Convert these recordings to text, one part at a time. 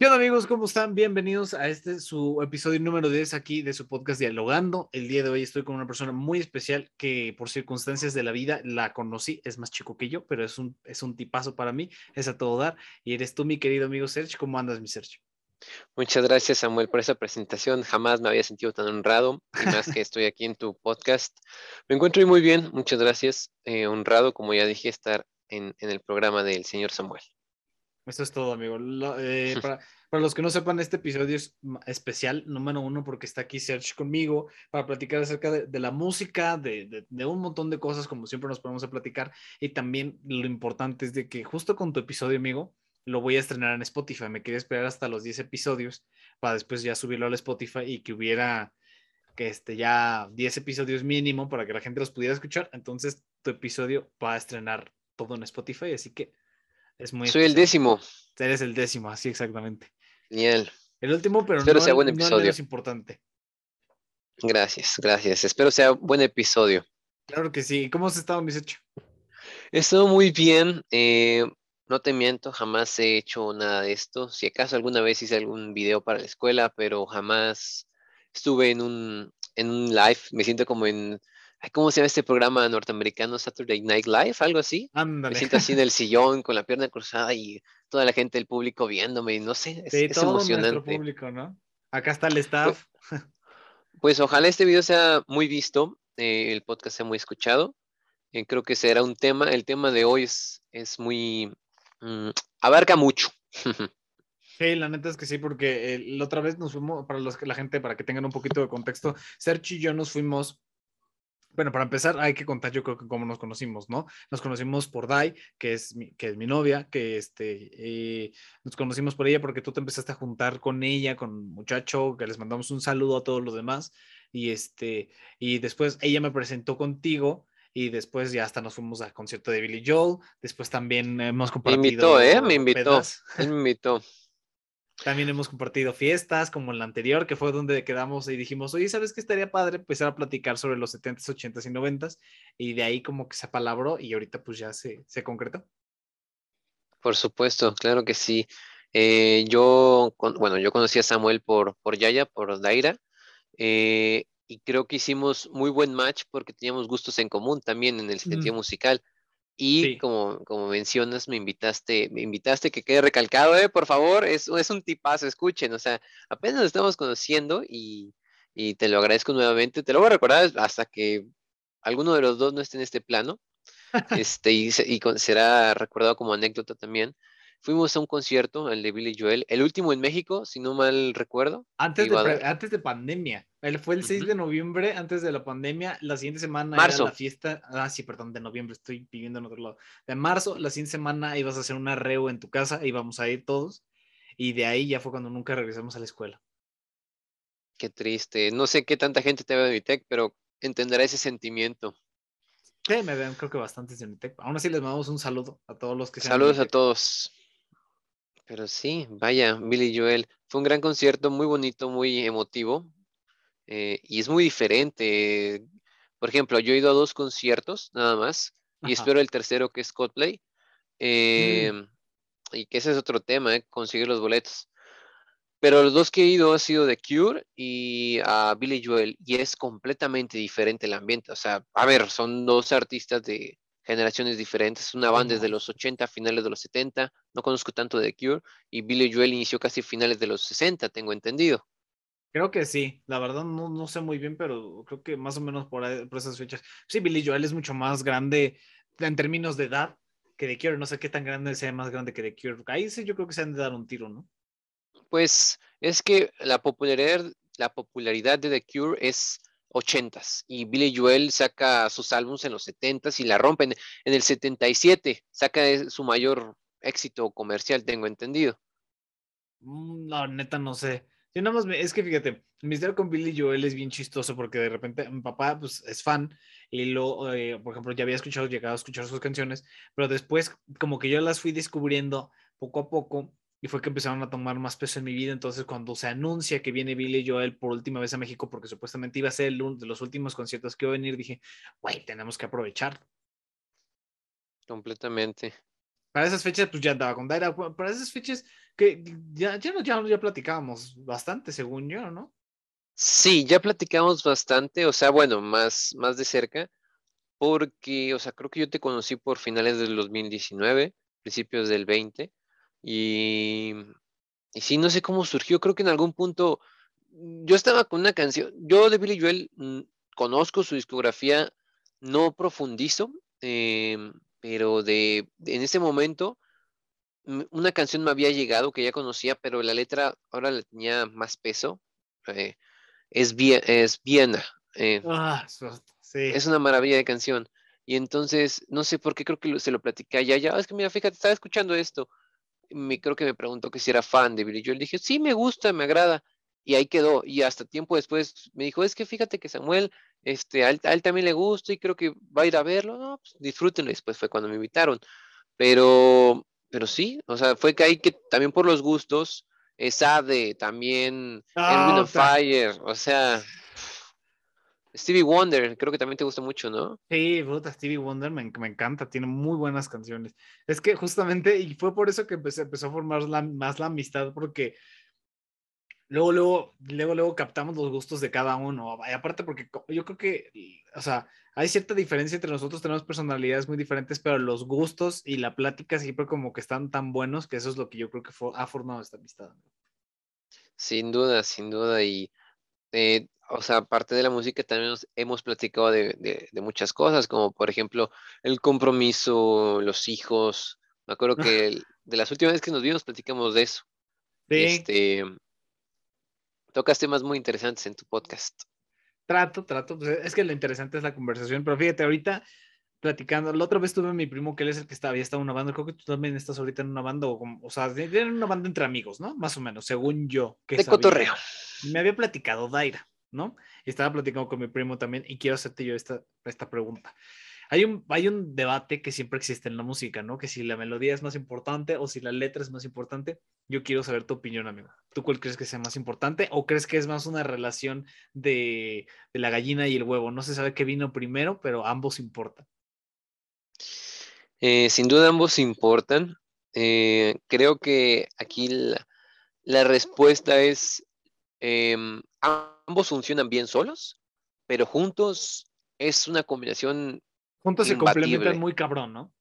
¿Qué onda amigos? ¿Cómo están? Bienvenidos a este su episodio número 10 aquí de su podcast Dialogando. El día de hoy estoy con una persona muy especial que por circunstancias de la vida la conocí, es más chico que yo, pero es un, es un tipazo para mí, es a todo dar. Y eres tú, mi querido amigo Sergio. ¿Cómo andas, mi Sergio? Muchas gracias, Samuel, por esa presentación. Jamás me había sentido tan honrado, y más que estoy aquí en tu podcast. Me encuentro muy bien, muchas gracias. Eh, honrado, como ya dije, estar en, en el programa del señor Samuel. Eso es todo, amigo. Eh, para, para, los que no sepan, este episodio es especial, número uno, porque está aquí Serge conmigo para platicar acerca de, de la música, de, de, de, un montón de cosas, como siempre nos ponemos a platicar. Y también lo importante es de que justo con tu episodio, amigo, lo voy a estrenar en Spotify. Me quería esperar hasta los 10 episodios para después ya subirlo al Spotify y que hubiera que este, ya 10 episodios mínimo para que la gente los pudiera escuchar. Entonces, tu episodio va a estrenar todo en Spotify, así que es muy Soy el décimo. Eres el décimo, así exactamente. Genial. El último, pero Espero no, sea buen episodio. no menos importante. Gracias, gracias. Espero sea buen episodio. Claro que sí. ¿Cómo has estado, mis hecho? He estado muy bien. Eh, no te miento, jamás he hecho nada de esto. Si acaso alguna vez hice algún video para la escuela, pero jamás estuve en un, en un live. Me siento como en ¿Cómo se llama este programa norteamericano? Saturday Night Live, algo así. Ándale. Me siento así en el sillón con la pierna cruzada y toda la gente del público viéndome y no sé, es, sí, es todo emocionante. Público, ¿no? Acá está el staff. Pues, pues ojalá este video sea muy visto, eh, el podcast sea muy escuchado. Eh, creo que será un tema, el tema de hoy es, es muy, mmm, abarca mucho. Sí, la neta es que sí, porque eh, la otra vez nos fuimos, para los que la gente, para que tengan un poquito de contexto, Sergio y yo nos fuimos bueno, para empezar hay que contar yo creo que cómo nos conocimos, ¿no? Nos conocimos por Dai, que es mi, que es mi novia, que este, eh, nos conocimos por ella porque tú te empezaste a juntar con ella, con un muchacho, que les mandamos un saludo a todos los demás, y este, y después ella me presentó contigo, y después ya hasta nos fuimos al concierto de Billy Joel, después también hemos compartido. Me invitó, ¿eh? Me invitó, él me invitó. También hemos compartido fiestas como en la anterior, que fue donde quedamos y dijimos, oye, ¿sabes qué estaría padre? Empezar a platicar sobre los 70s, 80s y 90s. Y de ahí como que se apalabró y ahorita pues ya se, se concretó. Por supuesto, claro que sí. Eh, yo, bueno, yo conocí a Samuel por, por Yaya, por Daira. Eh, y creo que hicimos muy buen match porque teníamos gustos en común también en el sentido mm. musical. Y sí. como, como mencionas, me invitaste, me invitaste que quede recalcado, eh, por favor, es, es un tipazo, escuchen, o sea, apenas nos estamos conociendo y, y, te lo agradezco nuevamente, te lo voy a recordar hasta que alguno de los dos no esté en este plano, este, y, y será recordado como anécdota también. Fuimos a un concierto, el de Billy Joel, el último en México, si no mal recuerdo. Antes, de, antes de pandemia. Él fue el 6 uh -huh. de noviembre, antes de la pandemia. La siguiente semana marzo. era la fiesta. Ah, sí, perdón, de noviembre, estoy viviendo en otro lado. De marzo, la siguiente semana ibas a hacer un arreo en tu casa, íbamos a ir todos. Y de ahí ya fue cuando nunca regresamos a la escuela. Qué triste. No sé qué tanta gente te ve de Vitec, pero entenderá ese sentimiento. Sí, me ven, creo que bastantes de Vitec. Aún así les mandamos un saludo a todos los que Saludos a todos. Pero sí, vaya, Billy Joel. Fue un gran concierto, muy bonito, muy emotivo. Eh, y es muy diferente. Por ejemplo, yo he ido a dos conciertos nada más. Y Ajá. espero el tercero que es Coldplay. Eh, mm. Y que ese es otro tema, eh, conseguir los boletos. Pero los dos que he ido ha sido The Cure y a Billy Joel. Y es completamente diferente el ambiente. O sea, a ver, son dos artistas de, generaciones diferentes. Una banda desde los 80, finales de los 70. No conozco tanto de Cure. Y Billy Joel inició casi finales de los 60, tengo entendido. Creo que sí. La verdad no, no sé muy bien, pero creo que más o menos por, ahí, por esas fechas. Sí, Billy Joel es mucho más grande en términos de edad que The Cure. No sé qué tan grande sea más grande que The Cure. Ahí sí yo creo que se han de dar un tiro, ¿no? Pues es que la popularidad, la popularidad de The Cure es 80s y Billy Joel saca sus álbumes en los 70s y la rompen. En el 77 saca su mayor éxito comercial, tengo entendido. Mm, No, neta, no sé. Yo nada más, me, es que fíjate, el misterio con Billy Joel es bien chistoso porque de repente mi papá pues, es fan y lo, eh, por ejemplo, ya había escuchado, llegado a escuchar sus canciones, pero después como que yo las fui descubriendo poco a poco y fue que empezaron a tomar más peso en mi vida. Entonces, cuando se anuncia que viene Billy Joel por última vez a México, porque supuestamente iba a ser uno de los últimos conciertos que iba a venir, dije, güey, tenemos que aprovechar. Completamente. Para esas fechas, pues ya andaba con Daira. Para esas fechas, que ya, ya, ya, ya platicábamos bastante, según yo, ¿no? Sí, ya platicamos bastante, o sea, bueno, más, más de cerca, porque, o sea, creo que yo te conocí por finales del 2019, principios del 20, y, y sí, no sé cómo surgió, creo que en algún punto yo estaba con una canción, yo de Billy Joel mm, conozco su discografía, no profundizo, em, pero de, en ese momento una canción me había llegado que ya conocía, pero la letra ahora le tenía más peso. Eh, es, es Viena. Eh, ah, es una maravilla de canción. Y entonces, no sé por qué creo que se lo platicé ya, ya, es que mira, fíjate, estaba escuchando esto. Me, creo que me preguntó que si era fan de Billy Joel. Dije, sí, me gusta, me agrada y ahí quedó. Y hasta tiempo después me dijo, es que fíjate que Samuel, este, a él, también le gusta y creo que va a ir a verlo. No, pues disfrútenlo. Y después fue cuando me invitaron. Pero, pero sí, o sea, fue que ahí que también por los gustos, esa de también oh, Fire, o sea, Stevie Wonder, creo que también te gusta mucho, ¿no? Sí, puta, Stevie Wonder me, me, encanta, tiene muy buenas canciones. Es que justamente, y fue por eso que empecé, empezó a formar más la amistad, porque luego, luego, luego, luego captamos los gustos de cada uno. Y aparte, porque yo creo que, o sea, hay cierta diferencia entre nosotros, tenemos personalidades muy diferentes, pero los gustos y la plática siempre como que están tan buenos que eso es lo que yo creo que ha formado esta amistad. Sin duda, sin duda. Y, eh, o sea, aparte de la música, también hemos platicado de, de, muchas cosas, como por ejemplo el compromiso, los hijos. Me acuerdo que de las últimas veces que nos vimos platicamos de eso. Sí. Este, Tocas temas muy interesantes en tu podcast. Trato, trato. Pues, es que lo interesante es la conversación, pero fíjate, ahorita platicando, la otra vez tuve a mi primo que él es el que estaba, había estado en una banda, creo que tú también estás ahorita en una banda, o, o sea, en una banda entre amigos, ¿no? Más o menos, según yo. Que de cotorreo. Me había platicado Daira, ¿no? Y estaba platicando con mi primo también, y quiero hacerte yo esta, esta pregunta hay un, hay un debate que siempre existe en la música, ¿no? Que si la melodía es más importante o si la letra es más importante. Yo quiero saber tu opinión, amigo. ¿Tú cuál crees que sea más importante o crees que es más una relación de, la gallina y el huevo? No se sabe qué vino primero, pero ambos importan. Eh, sin duda ambos importan. Eh, creo que aquí la, respuesta es, em, ambos funcionan bien solos, pero juntos es una combinación Juntos se complementan muy cabrón, ¿no?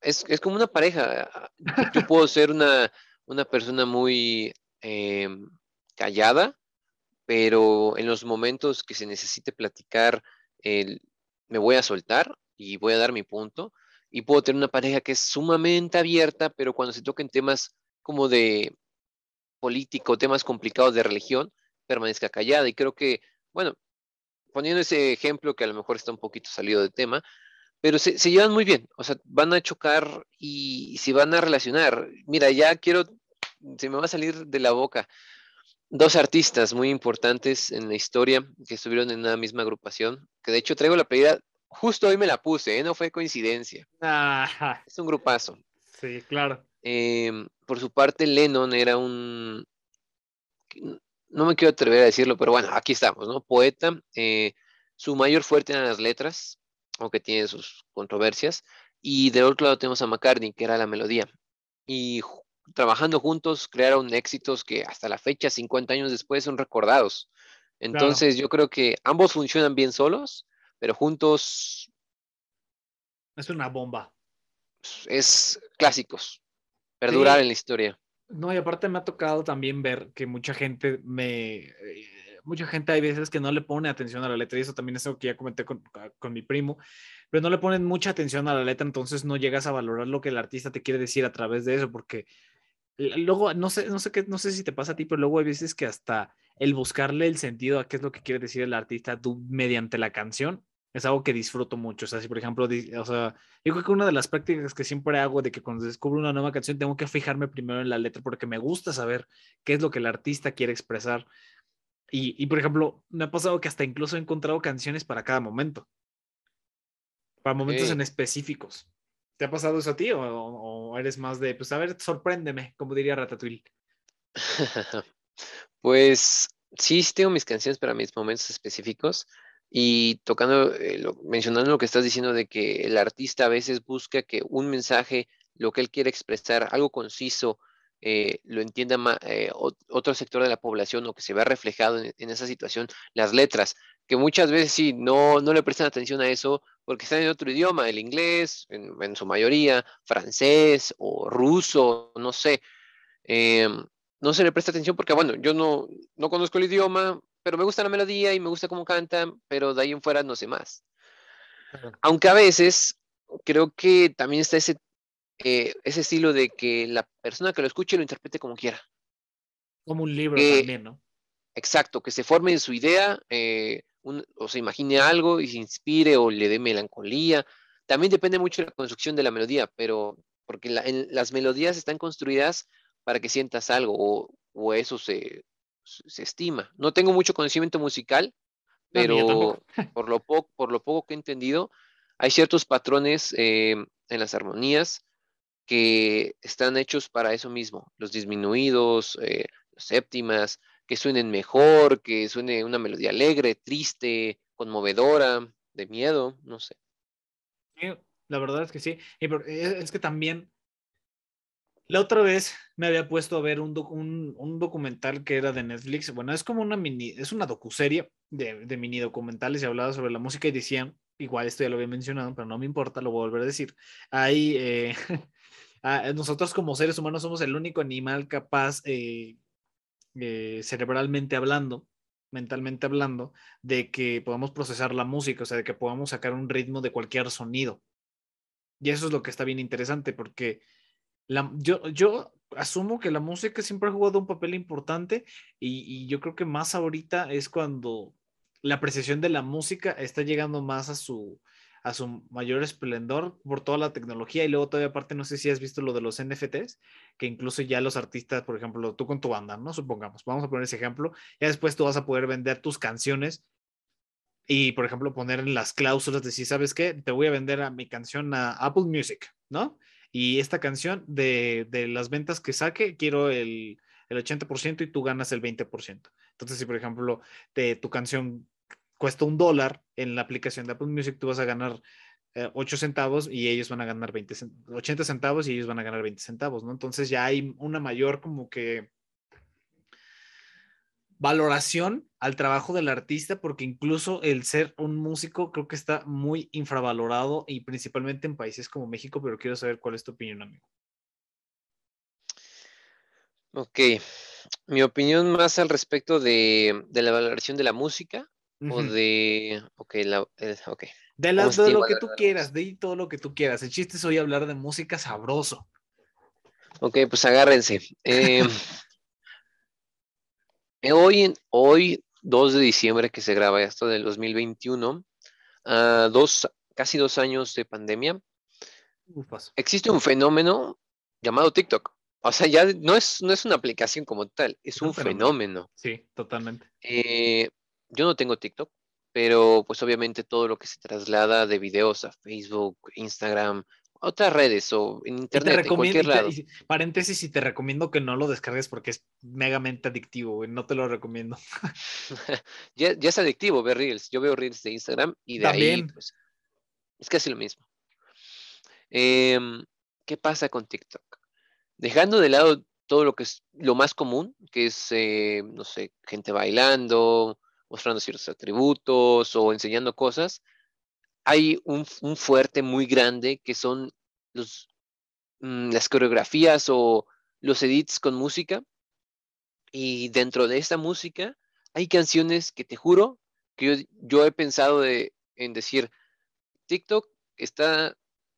Es, como una pareja. Yo puedo ser una, una persona muy em, callada, pero en los momentos que se necesite platicar, me voy a soltar y voy a dar mi punto. Y puedo tener una pareja que es sumamente abierta, pero cuando se toquen temas como de político, temas complicados de religión, permanezca callada. Y creo que, bueno, poniendo ese ejemplo que a lo mejor está un poquito salido de tema, pero se, llevan muy bien, o sea, van a chocar y se van a relacionar. Mira, ya quiero, se me va a salir de la boca, dos artistas muy importantes en la historia que estuvieron en una misma agrupación, que de hecho traigo la playera, justo hoy me la puse, ¿eh? no fue coincidencia. Es un grupazo. Sí, claro. Em, por su parte, Lennon era un, no me quiero atrever a decirlo, pero bueno, aquí estamos, ¿no? Poeta, eh, su mayor fuerte eran las letras, aunque tiene sus controversias. Y del otro lado tenemos a McCartney, que era la melodía. Y trabajando juntos crearon éxitos que hasta la fecha, 50 años después, son recordados. Entonces yo creo que ambos funcionan bien solos, pero juntos... Es una bomba. Es clásicos, perdurar en la historia. No, y aparte me ha tocado también ver que mucha gente me... Eh, mucha gente hay veces que no le pone atención a la letra y eso también es algo que ya comenté con, con, mi primo, pero no le ponen mucha atención a la letra, entonces no llegas a valorar lo que el artista te quiere decir a través de eso, porque luego, no sé, no sé qué, no sé si te pasa a ti, pero luego hay veces que hasta el buscarle el sentido a qué es lo que quiere decir el artista tú mediante la canción es algo que disfruto mucho. O sea, si por ejemplo, o sea, yo creo que una de las prácticas que siempre hago de que cuando descubro una nueva canción tengo que fijarme primero en la letra porque me gusta saber qué es lo que el artista quiere expresar. Y, por ejemplo, me ha pasado que hasta incluso he encontrado canciones para cada momento. Para momentos en específicos. ¿Te ha pasado eso a ti o, eres más de, pues a ver, sorpréndeme, como diría Ratatouille? pues sí, tengo mis canciones para mis momentos específicos y tocando, eh, mencionando lo que estás diciendo de que el artista a veces busca que un mensaje lo que él quiere expresar, algo conciso, eh, lo entienda eh, otro sector de la población o que se vea reflejado en, esa situación, las letras, que muchas veces sí, no, no le prestan atención a eso porque están en otro idioma, el inglés, en, su mayoría, francés o ruso, no sé. Em, no se le presta atención porque, bueno, yo no, no conozco el idioma, pero me gusta la melodía y me gusta cómo cantan, pero de ahí en fuera no sé más. Aunque a veces creo que también está ese eh, ese estilo de que la persona que lo escuche lo interprete como quiera. Como un libro también, ¿no? Exacto, que se forme en su idea, eh, o se imagine algo y se inspire o le dé melancolía. También depende mucho de la construcción de la melodía, pero porque las melodías están construidas para que sientas algo o, eso se, estima. No tengo mucho conocimiento musical, pero por, lo por lo poco que he entendido, hay ciertos patrones eh, en las armonías que están hechos para eso mismo, los disminuidos, eh, las séptimas, que suenen mejor, que suene una melodía alegre, triste, conmovedora, de miedo, no sé. la verdad es que sí. E, es que también la otra vez me había puesto a ver un, un, documental que era de Netflix. Bueno, es como una mini, es una docuserie de, mini documentales y hablaba sobre la música y decían, igual esto ya lo había mencionado, pero no me importa, lo voy a volver a decir. Ahí eh, Ah, nosotros como seres humanos somos el único animal capaz, eh, eh, cerebralmente hablando, mentalmente hablando, de que podamos procesar la música, o sea, de que podamos sacar un ritmo de cualquier sonido. Y eso es lo que está bien interesante, porque yo, yo asumo que la música siempre ha jugado un papel importante y, y yo creo que más ahorita es cuando la apreciación de la música está llegando más a su, a su mayor esplendor por toda la tecnología y luego todavía aparte no sé si has visto lo de los NFTs, que incluso ya los artistas, por ejemplo, tú con tu banda, ¿no? Supongamos, vamos a poner ese ejemplo, ya después tú vas a poder vender tus canciones y, por ejemplo, poner en las cláusulas de si sabes qué, te voy a vender a mi canción a Apple Music, ¿no? Y esta canción de, de las ventas que saque, quiero el, el 80% y tú ganas el 20%. Entonces, si por ejemplo de tu canción cuesta un dólar en la aplicación de Apple Music, tú vas a ganar 8 eh, centavos y ellos van a ganar 20, 80 centavos y ellos van a ganar 20 centavos, ¿no? Entonces ya hay una mayor como que valoración al trabajo del artista, porque incluso el ser un músico creo que está muy infravalorado y principalmente en países como México, pero quiero saber cuál es tu opinión, amigo. Ok, mi opinión más al respecto de, de la valoración de la música o de. Ok, la, eh, okay. De, lo que tú quieras, de todo lo que tú quieras. El chiste es hoy hablar de música sabroso. Ok, pues agárrense. Eh, hoy, hoy, 2 de diciembre, que se graba esto del 2021, uh, dos, casi dos años de pandemia, existe un fenómeno llamado TikTok. O sea, ya no es, no es una aplicación como tal, es un, fenómeno. Sí, totalmente. Eh, yo no tengo TikTok, pero pues obviamente todo lo que se traslada de videos a Facebook, Instagram, otras redes o en internet, en cualquier lado. paréntesis, y te recomiendo que no lo descargues porque es megamente adictivo, no te lo recomiendo. ya, es adictivo ver Reels. Yo veo Reels de Instagram y de ahí pues, es casi lo mismo. Em, ¿Qué pasa con TikTok? Dejando de lado todo lo que es lo más común, que es, eh, no sé, gente bailando, mostrando ciertos atributos o enseñando cosas, hay un, fuerte muy grande que son los, mm, las coreografías o los edits con música. Y dentro de esta música hay canciones que te juro que yo, he pensado en decir, TikTok está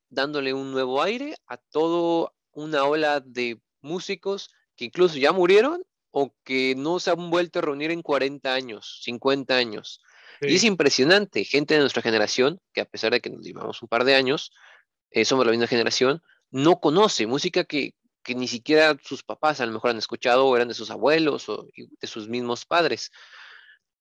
dándole un nuevo aire a toda una ola de músicos que incluso ya murieron o que no se han vuelto a reunir en 40 años, 50 años. Y es impresionante, gente de nuestra generación, que a pesar de que nos llevamos un par de años, eh, somos la misma generación, no conoce música que, ni siquiera sus papás a lo mejor han escuchado o eran de sus abuelos o de sus mismos padres.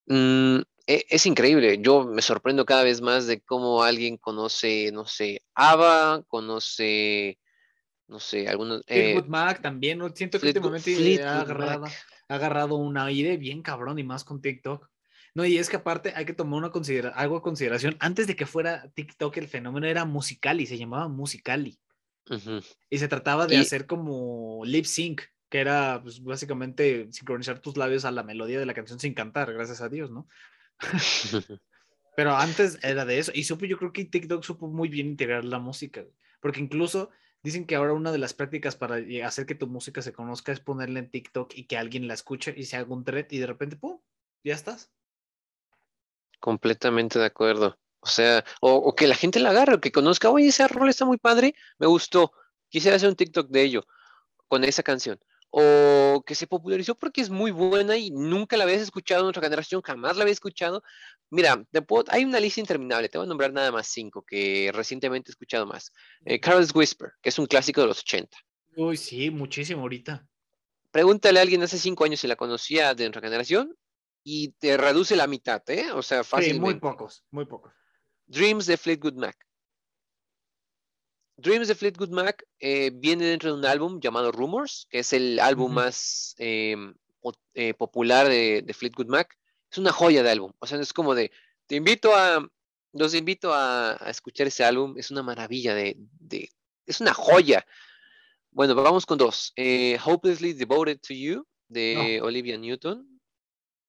Mm, e, es increíble, yo me sorprendo cada vez más de cómo alguien conoce, no sé, ABBA, conoce no sé, algunos... Eh, Mac también, siento que últimamente ha agarrado, ha agarrado un aire bien cabrón y más con TikTok. No, y es que aparte hay que tomar una considera algo a consideración. Antes de que fuera TikTok, el fenómeno era Musicali, se llamaba Musicali. Y se trataba de hacer como lip sync, que era pues, básicamente sincronizar tus labios a la melodía de la canción sin cantar, gracias a Dios, ¿no? Pero antes era de eso. Y supo, yo creo que TikTok supo muy bien integrar la música, porque incluso dicen que ahora una de las prácticas para hacer que tu música se conozca es ponerla en TikTok y que alguien la escuche y se haga un thread y de repente, ¡pum! Ya estás. Completamente de acuerdo. O sea, o, que la gente la agarre, o que conozca, oye, ese rol está muy padre, me gustó, quisiera hacer un TikTok de ello, con esa canción. O que se popularizó porque es muy buena y nunca la habías escuchado en otra generación, jamás la había escuchado. Mira, hay una lista interminable, te voy a nombrar nada más cinco que recientemente he escuchado más. Eh, Carl's Whisper, que es un clásico de los 80. Uy, sí, muchísimo ahorita. Pregúntale a alguien hace cinco años si la conocía de nuestra generación y te reduce la mitad, ¿eh? O sea, fácilmente. Sí, muy pocos, muy pocos. Dreams de Fleetwood Mac. Dreams de Fleetwood Mac eh, viene dentro de un álbum llamado Rumors, que es el álbum más em, eh, popular de, Fleetwood Mac. Es una joya de álbum. O sea, es como de, te invito a, los invito a, escuchar ese álbum. Es una maravilla de, es una joya. Bueno, vamos con dos. Eh, Hopelessly Devoted to You de Olivia Newton.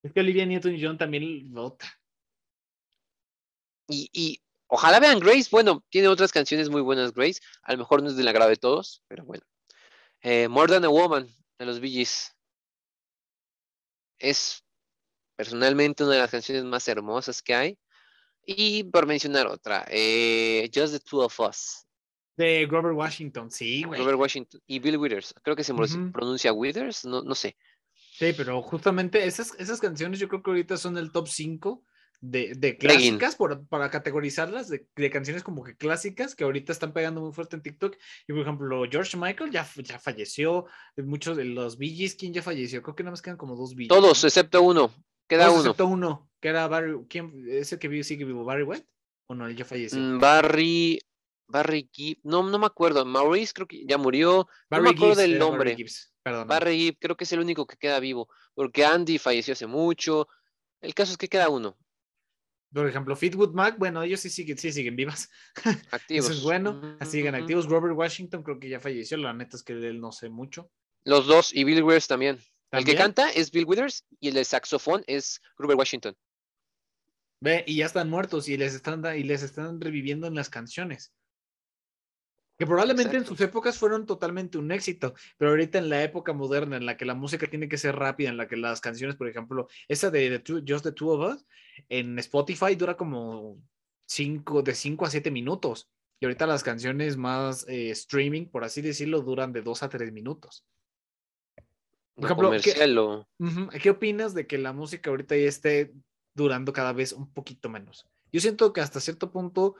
Es que Olivia Newton-John también vota. Y, ojalá vean Grace. Bueno, tiene otras canciones muy buenas, Grace. A lo mejor no es del agrado de todos, pero bueno. Eh, More Than a Woman de los Bee Gees. Es personalmente una de las canciones más hermosas que hay. Y por mencionar otra, eh, Just the Two of Us. De Grover Washington, sí, güey. Robert Washington y Bill Withers. Creo que se pronuncia Withers, no, no sé. Sí, pero justamente esas, esas canciones yo creo que ahorita son el top 5 de, de clásicas, por, para categorizarlas, de, de, canciones como que clásicas que ahorita están pegando muy fuerte en TikTok. Y por ejemplo, George Michael ya, ya falleció, muchos de los Bee Gees, ¿quién ya falleció? Creo que nada más quedan como dos Bee Todos, excepto uno. Queda uno. Excepto uno, que era Barry, ¿quién? ¿Ese que vive, sigue vivo? ¿Barry White? ¿O no? Él ya falleció. Mm, Barry, Barry Gibb, no, no me acuerdo. Maurice creo que ya murió. no me acuerdo del nombre. Barry creo que es el único que queda vivo, porque Andy falleció hace mucho. El caso es que queda uno. Por ejemplo, Fitwood Mac, bueno, ellos sí siguen, sí siguen vivas. Activos. Eso es bueno, siguen activos. Robert Washington creo que ya falleció, la neta es que de él no sé mucho. Los dos, y Bill Withers también. El que canta es Bill Withers y el de saxofón es Robert Washington. Ve, y ya están muertos y les están, y les están reviviendo en las canciones. Que probablemente en sus épocas fueron totalmente un éxito, pero ahorita en la época moderna, en la que la música tiene que ser rápida, en la que las canciones, por ejemplo, esa de, Just the Two of Us, en Spotify dura como cinco, de 5 a 7 minutos. Y ahorita las canciones más eh, streaming, por así decirlo, duran de 2 a 3 minutos. Por ejemplo, ¿qué, ¿qué opinas de que la música ahorita ya esté durando cada vez un poquito menos? Yo siento que hasta cierto punto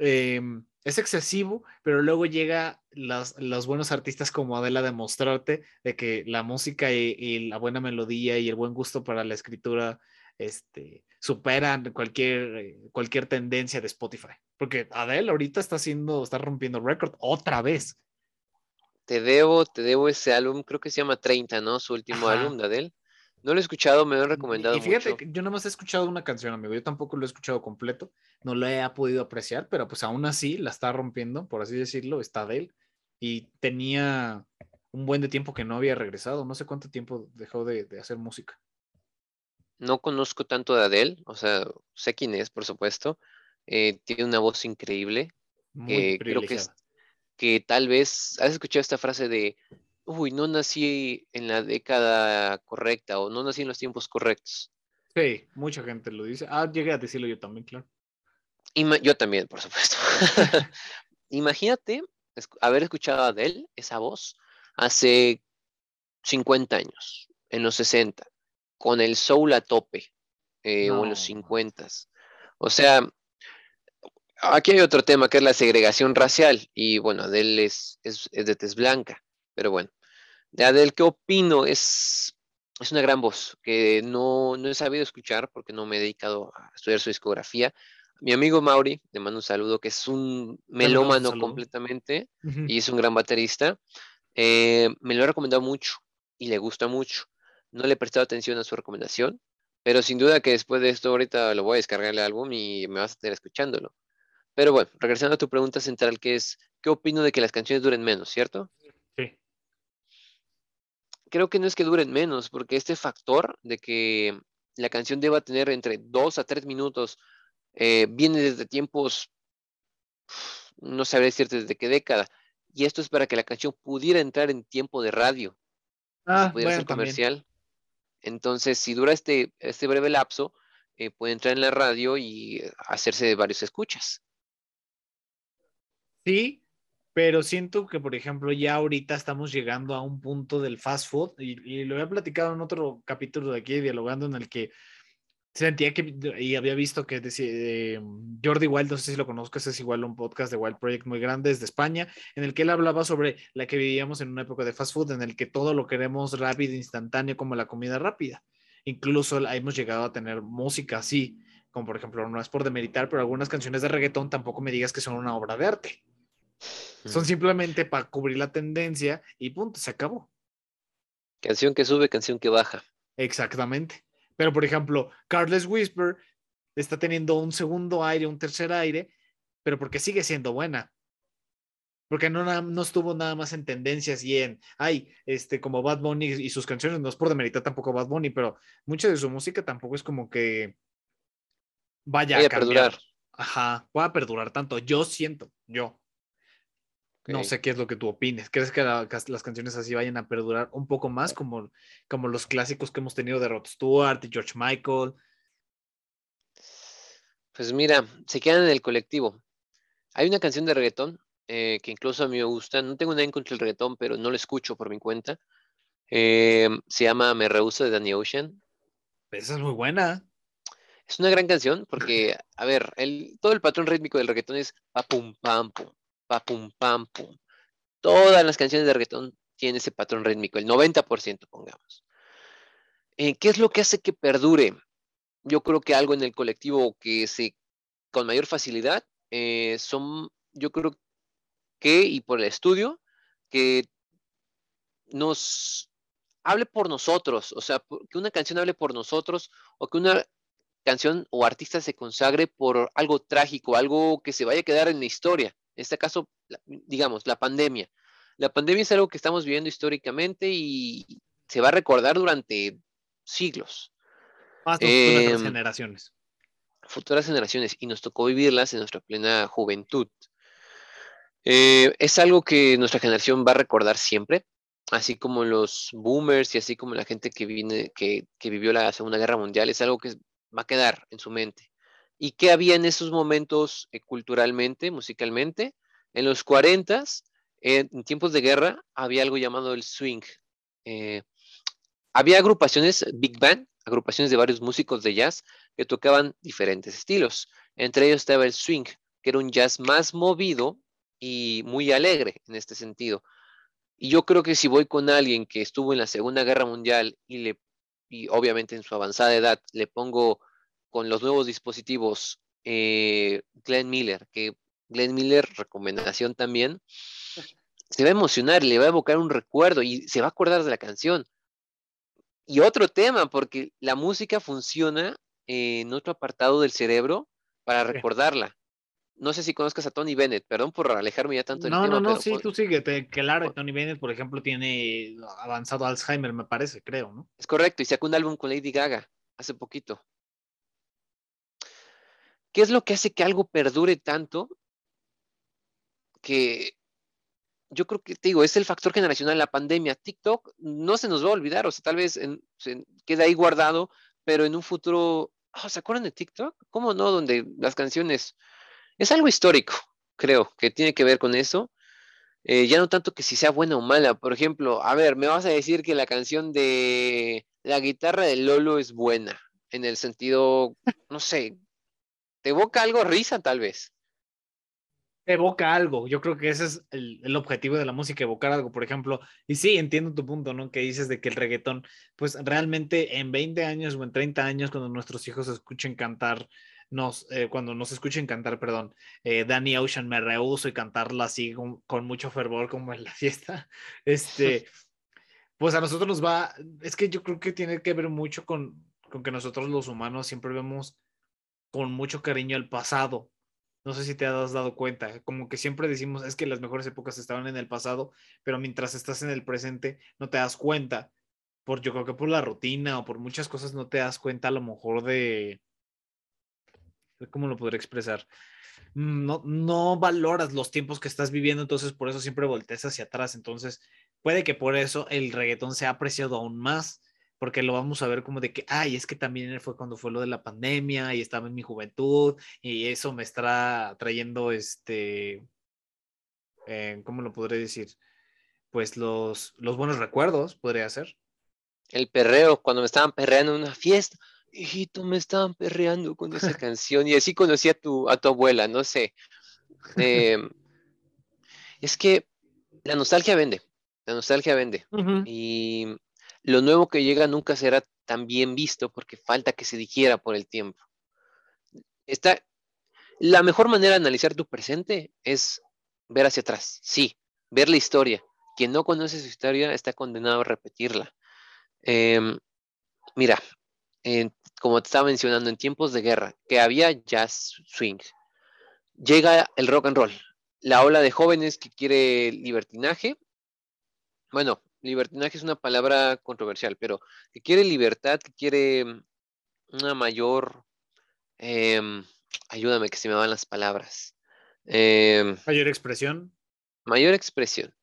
eh, es excesivo, pero luego llega las, los buenos artistas como Adela a demostrarte de que la música y, la buena melodía y el buen gusto para la escritura este, superan cualquier, eh, cualquier tendencia de Spotify. Porque Adele ahorita está haciendo, está rompiendo récord otra vez. Te debo, te debo ese álbum, creo que se llama 30, ¿no? Su último álbum de Adele. No lo he escuchado, me lo han recomendado. Y fíjate, yo nada más he escuchado una canción, amigo. Yo tampoco lo he escuchado completo. No lo he podido apreciar, pero pues aún así la está rompiendo, por así decirlo, está de él. Y tenía un buen de tiempo que no había regresado. No sé cuánto tiempo dejó de, hacer música. No conozco tanto de Adele, o sea, sé quién es, por supuesto. Eh, tiene una voz increíble. Muy eh, creo que, que tal vez, ¿has escuchado esta frase de uy, no nací en la década correcta o no nací en los tiempos correctos. Sí, mucha gente lo dice. Ah, llegué a decirlo yo también, claro. yo también, por supuesto. Imagínate haber escuchado a Adele, esa voz, hace 50 años, en los 60, con el soul a tope, eh, o en los 50. O sea, aquí hay otro tema que es la segregación racial, y bueno, Adele es, es de tez blanca. Pero bueno, de Adele, ¿qué opino? Es, es una gran voz que no, no he sabido escuchar porque no me he dedicado a estudiar su discografía. Mi amigo Mauri, le mando un saludo, que es un melómano completamente y es un gran baterista, eh, me lo ha recomendado mucho y le gusta mucho. No le he prestado atención a su recomendación, pero sin duda que después de esto ahorita lo voy a descargar el álbum y me vas a estar escuchándolo. Pero bueno, regresando a tu pregunta central, que es ¿qué opino de que las canciones duren menos, cierto? Creo que no es que duren menos, porque este factor de que la canción deba tener entre dos a tres minutos eh, viene desde tiempos, no sabré decirte desde qué década, y esto es para que la canción pudiera entrar en tiempo de radio, Ah, pudiera bueno, ser también. comercial. Entonces, si dura este, este breve lapso, eh, puede entrar en la radio y eh, hacerse de varios escuchas. Sí, pero siento que, por ejemplo, ya ahorita estamos llegando a un punto del fast food y, lo había platicado en otro capítulo de aquí, dialogando, en el que sentía que, y había visto que eh, Jordi Wild, no sé si lo conozcas, es igual un podcast de Wild Project muy grande desde España, en el que él hablaba sobre la que vivíamos en una época de fast food, en el que todo lo queremos rápido, instantáneo, como la comida rápida. Incluso hemos llegado a tener música así, como por ejemplo, no es por demeritar, pero algunas canciones de reggaetón tampoco me digas que son una obra de arte. Son simplemente para cubrir la tendencia y punto, se acabó. Canción que sube, canción que baja. Exactamente. Pero, por ejemplo, Carles Whisper está teniendo un segundo aire, un tercer aire, pero porque sigue siendo buena. Porque no, no estuvo nada más en tendencias y en, ay, este, como Bad Bunny y sus canciones, no es por demeritar tampoco Bad Bunny, pero mucha de su música tampoco es como que vaya a cambiar. perdurar. Ajá, va a perdurar tanto. Yo siento, yo. No sé qué es lo que tú opines. ¿Crees que la- que las canciones así vayan a perdurar un poco más como, como los clásicos que hemos tenido de Rod Stewart y George Michael? Pues mira, se quedan en el colectivo. Hay una canción de reggaetón eh, que incluso a mí me gusta. No tengo nada en contra del reggaetón, pero no lo escucho por mi cuenta. Eh, se llama Me Rehúso de Danny Ocean. Esa es muy buena. Es una gran canción porque, a ver, el, todo el patrón rítmico del reggaetón es pa pum pam pum, pa pum pum. Todas las canciones de reggaetón tienen ese patrón rítmico, el 90% pongamos. Eh, ¿Qué es lo que hace que perdure? Yo creo que algo en el colectivo que se con mayor facilidad eh, son, yo creo que, y por el estudio, que nos hable por nosotros, o sea, que una canción hable por nosotros o que una canción o artista se consagre por algo trágico, algo que se vaya a quedar en la historia. En este caso, digamos, la pandemia. La pandemia es algo que estamos viviendo históricamente y se va a recordar durante siglos, Más nuestras Em, generaciones. futuras generaciones, y nos tocó vivirlas en nuestra plena juventud. Eh, es algo que nuestra generación va a recordar siempre, así como los boomers y así como la gente que, viene, que, que vivió la Segunda Guerra Mundial, es algo que va a quedar en su mente. ¿Y qué había en esos momentos eh, culturalmente, musicalmente? En los 40, en tiempos de guerra, había algo llamado el swing. Eh, había agrupaciones, big band, agrupaciones de varios músicos de jazz que tocaban diferentes estilos. Entre ellos estaba el swing, que era un jazz más movido y muy alegre en este sentido. Y yo creo que si voy con alguien que estuvo en la Segunda Guerra Mundial y le y obviamente en su avanzada edad le pongo con los nuevos dispositivos eh, Glenn Miller, que Glenn Miller, recomendación también, se va a emocionar, le va a evocar un recuerdo y se va a acordar de la canción. Y otro tema, porque la música funciona en otro apartado del cerebro para recordarla. No sé si conozcas a Tony Bennett, perdón por alejarme ya tanto del No, tema, no, no, pero sí, pon- tú síguete. Claro, Tony Bennett, por ejemplo, tiene avanzado Alzheimer, me parece, creo, ¿no? es correcto, y sacó un álbum con Lady Gaga hace poquito. ¿Qué es lo que hace que algo perdure tanto? Que yo creo que te digo, es el factor generacional, la pandemia. TikTok no se nos va a olvidar, o sea, tal vez se queda ahí guardado, pero en un futuro, ah, ¿se acuerdan de TikTok? ¿Cómo no? Donde las canciones, es algo histórico, creo, que tiene que ver con eso. Eh, ya no tanto que si sea buena o mala. Por ejemplo, a ver, me vas a decir que la canción de la guitarra de Lolo es buena, en el sentido, no sé, te evoca algo risa tal vez. Evoca algo. Yo creo que ese es el, el objetivo de la música, evocar algo, por ejemplo. Y sí, entiendo tu punto, ¿no? Que dices de que el reggaetón, pues realmente en 20 años o en 30 años, cuando nuestros hijos escuchen cantar, nos, eh, cuando nos escuchen cantar, perdón, eh, Danny Ocean me rehuso y cantarla así con, con mucho fervor como en la fiesta, este, pues a nosotros nos va, es que yo creo que tiene que ver mucho con, con que nosotros los humanos siempre vemos con mucho cariño el pasado. No sé si te has dado cuenta, como que siempre decimos, es que las mejores épocas estaban en el pasado, pero mientras estás en el presente no te das cuenta, por yo creo que por la rutina o por muchas cosas no te das cuenta a lo mejor de, ¿cómo lo podré expresar? Mm, no, no valoras los tiempos que estás viviendo, entonces por eso siempre volteas hacia atrás, entonces puede que por eso el reggaetón sea apreciado aún más porque lo vamos a ver como de que, ay, es que también fue cuando fue lo de la pandemia y estaba en mi juventud y eso me está trayendo, este, eh, ¿cómo lo podré decir? Pues los, los buenos recuerdos, podría ser. El perreo, cuando me estaban perreando en una fiesta, hijito, me estaban perreando con esa canción y así conocí a tu, a tu abuela, no sé. Em, es que la nostalgia vende, la nostalgia vende. Y lo nuevo que llega nunca será tan bien visto porque falta que se digiera por el tiempo. La mejor manera de analizar tu presente es ver hacia atrás, sí, ver la historia. Quien no conoce su historia está condenado a repetirla. Em, mira, como te estaba mencionando, en tiempos de guerra, que había jazz swing, llega el rock and roll, la ola de jóvenes que quiere libertinaje. Bueno, libertinaje es una palabra controversial, pero que quiere libertad, que quiere mm, una mayor, em, ayúdame que se me van las palabras. Em, mayor expresión. Mayor expresión.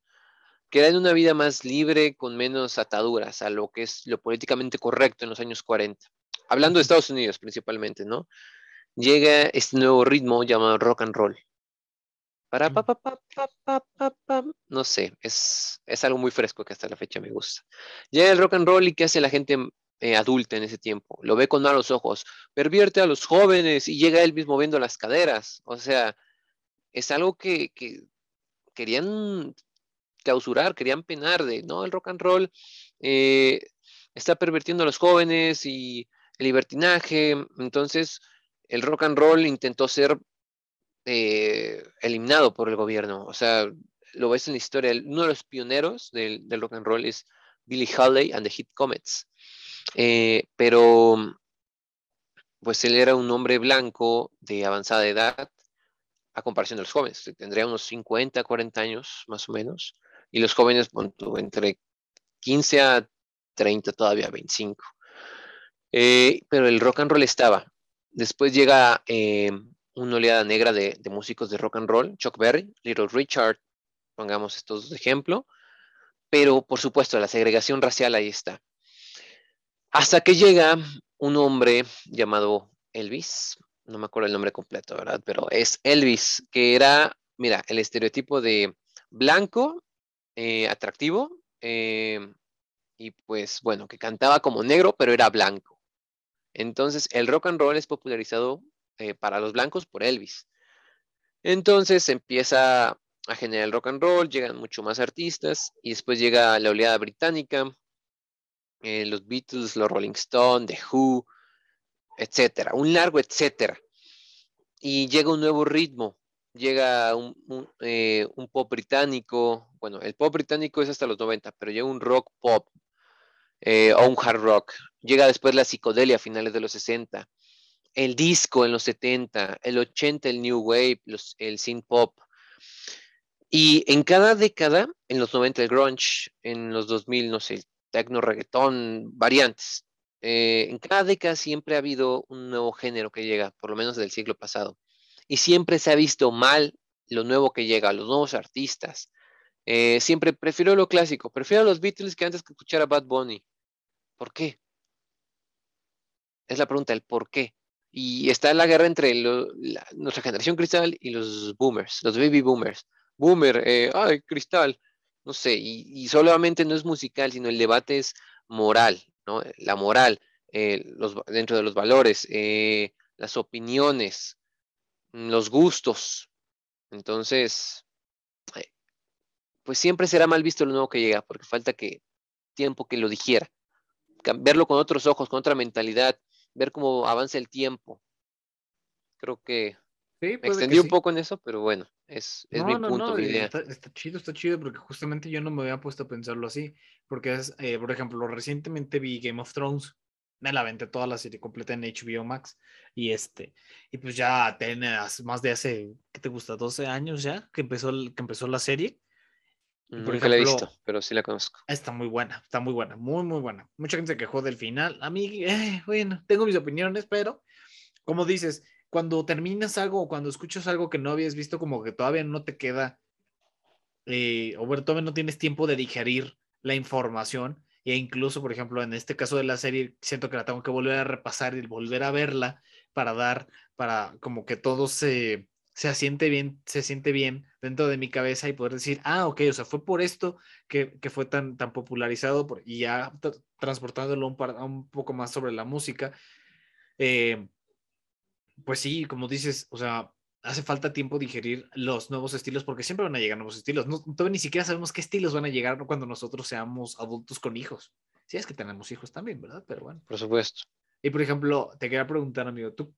Que una vida más libre, con menos ataduras a lo que es lo políticamente correcto en los años 40. Hablando de Estados Unidos principalmente, ¿no? Llega este nuevo ritmo llamado rock and roll. Para pa, pa, pa, no sé, es, es, algo muy fresco que hasta la fecha me gusta. Llega el rock and roll y ¿qué hace la gente eh, adulta en ese tiempo? Lo ve con malos ojos, pervierte a los jóvenes y llega él mismo viendo las caderas. O sea, es algo que, que querían clausurar, querían penar de, no, el rock and roll eh, está pervirtiendo a los jóvenes y el libertinaje. Entonces, el rock and roll intentó ser eh, eliminado por el gobierno. O sea, lo ves en la historia, uno de los pioneros del, rock and roll es Billy Holiday and the Hit Comets. Eh, pero, pues él era un hombre blanco de avanzada edad a comparación de los jóvenes. Tendría unos 50, 40 años más o menos. Y los jóvenes, entre 15 a 30, todavía 25. Eh, pero el rock and roll estaba. Después llega una oleada negra de, músicos de rock and roll, Chuck Berry, Little Richard, pongamos estos de ejemplo, pero por supuesto la segregación racial ahí está. Hasta que llega un hombre llamado Elvis, no me acuerdo el nombre completo, ¿verdad? Pero es Elvis, que era, mira, el estereotipo de blanco, eh, atractivo, eh, y pues bueno, que cantaba como negro, pero era blanco. Entonces, el rock and roll es popularizado eh, para los blancos por Elvis. Entonces empieza a generar el rock and roll, llegan mucho más artistas y después llega la oleada británica, eh, los Beatles, los Rolling Stones, The Who, etcétera, un largo etcétera. Y llega un nuevo ritmo, llega un, eh, pop británico, bueno, el pop británico es hasta los 90, pero llega un rock pop o un hard rock. Llega después la psicodelia a finales de los 60 el disco en los 70, el 80 el New Wave, el synth pop. Y en cada década, en los 90 el grunge, en los 2000, no sé, el techno, reggaetón, variantes. Eh, en cada década siempre ha habido un nuevo género que llega, por lo menos del siglo pasado. Y siempre se ha visto mal lo nuevo que llega, los nuevos artistas. Eh, siempre prefiero lo clásico, prefiero los Beatles que antes que escuchar a Bad Bunny. ¿Por qué? Es la pregunta, el por qué. Y está la guerra entre nuestra generación cristal y los boomers, los baby boomers. Boomer, eh, ay, cristal, no sé, y, solamente no es musical, sino el debate es moral, ¿no? La moral, eh, los, dentro de los valores, eh, las opiniones, los gustos. Entonces, pues siempre será mal visto lo nuevo que llega, porque falta que tiempo que lo digiera. Verlo con otros ojos, con otra mentalidad, ver cómo avanza el tiempo. Creo que me extendí un poco en eso, pero bueno, es, es mi punto, mi idea. Está, chido, está chido, porque justamente yo no me había puesto a pensarlo así, porque es, eh, por ejemplo, recientemente vi Game of Thrones me la aventé toda la serie completa en HBO Max. Y este, y pues ya tiene más de hace, ¿qué te gusta? 12 años ya que empezó, que empezó la serie. Nunca la he visto, pero sí la conozco. Está muy buena, está muy buena, muy, muy buena. Mucha gente se quejó del final. A mí, eh, bueno, tengo mis opiniones, pero como dices, cuando terminas algo o cuando escuchas algo que no habías visto, como que todavía no te queda, eh, o bueno, todavía no tienes tiempo de digerir la información. E incluso, por ejemplo, en este caso de la serie, siento que la tengo que volver a repasar y volver a verla para dar, para como que todo se, se asiente bien, se siente bien dentro de mi cabeza y poder decir, ah, ok, o sea, fue por esto que, que fue tan, tan popularizado por, y ya transportándolo un, un, poco más sobre la música. Eh, pues sí, como dices, o sea, hace falta tiempo digerir los nuevos estilos porque siempre van a llegar nuevos estilos. No, todavía ni siquiera sabemos qué estilos van a llegar cuando nosotros seamos adultos con hijos. Si es que tenemos hijos también, ¿verdad? Pero bueno. Por supuesto. Y por ejemplo, te quería preguntar, amigo, ¿tú,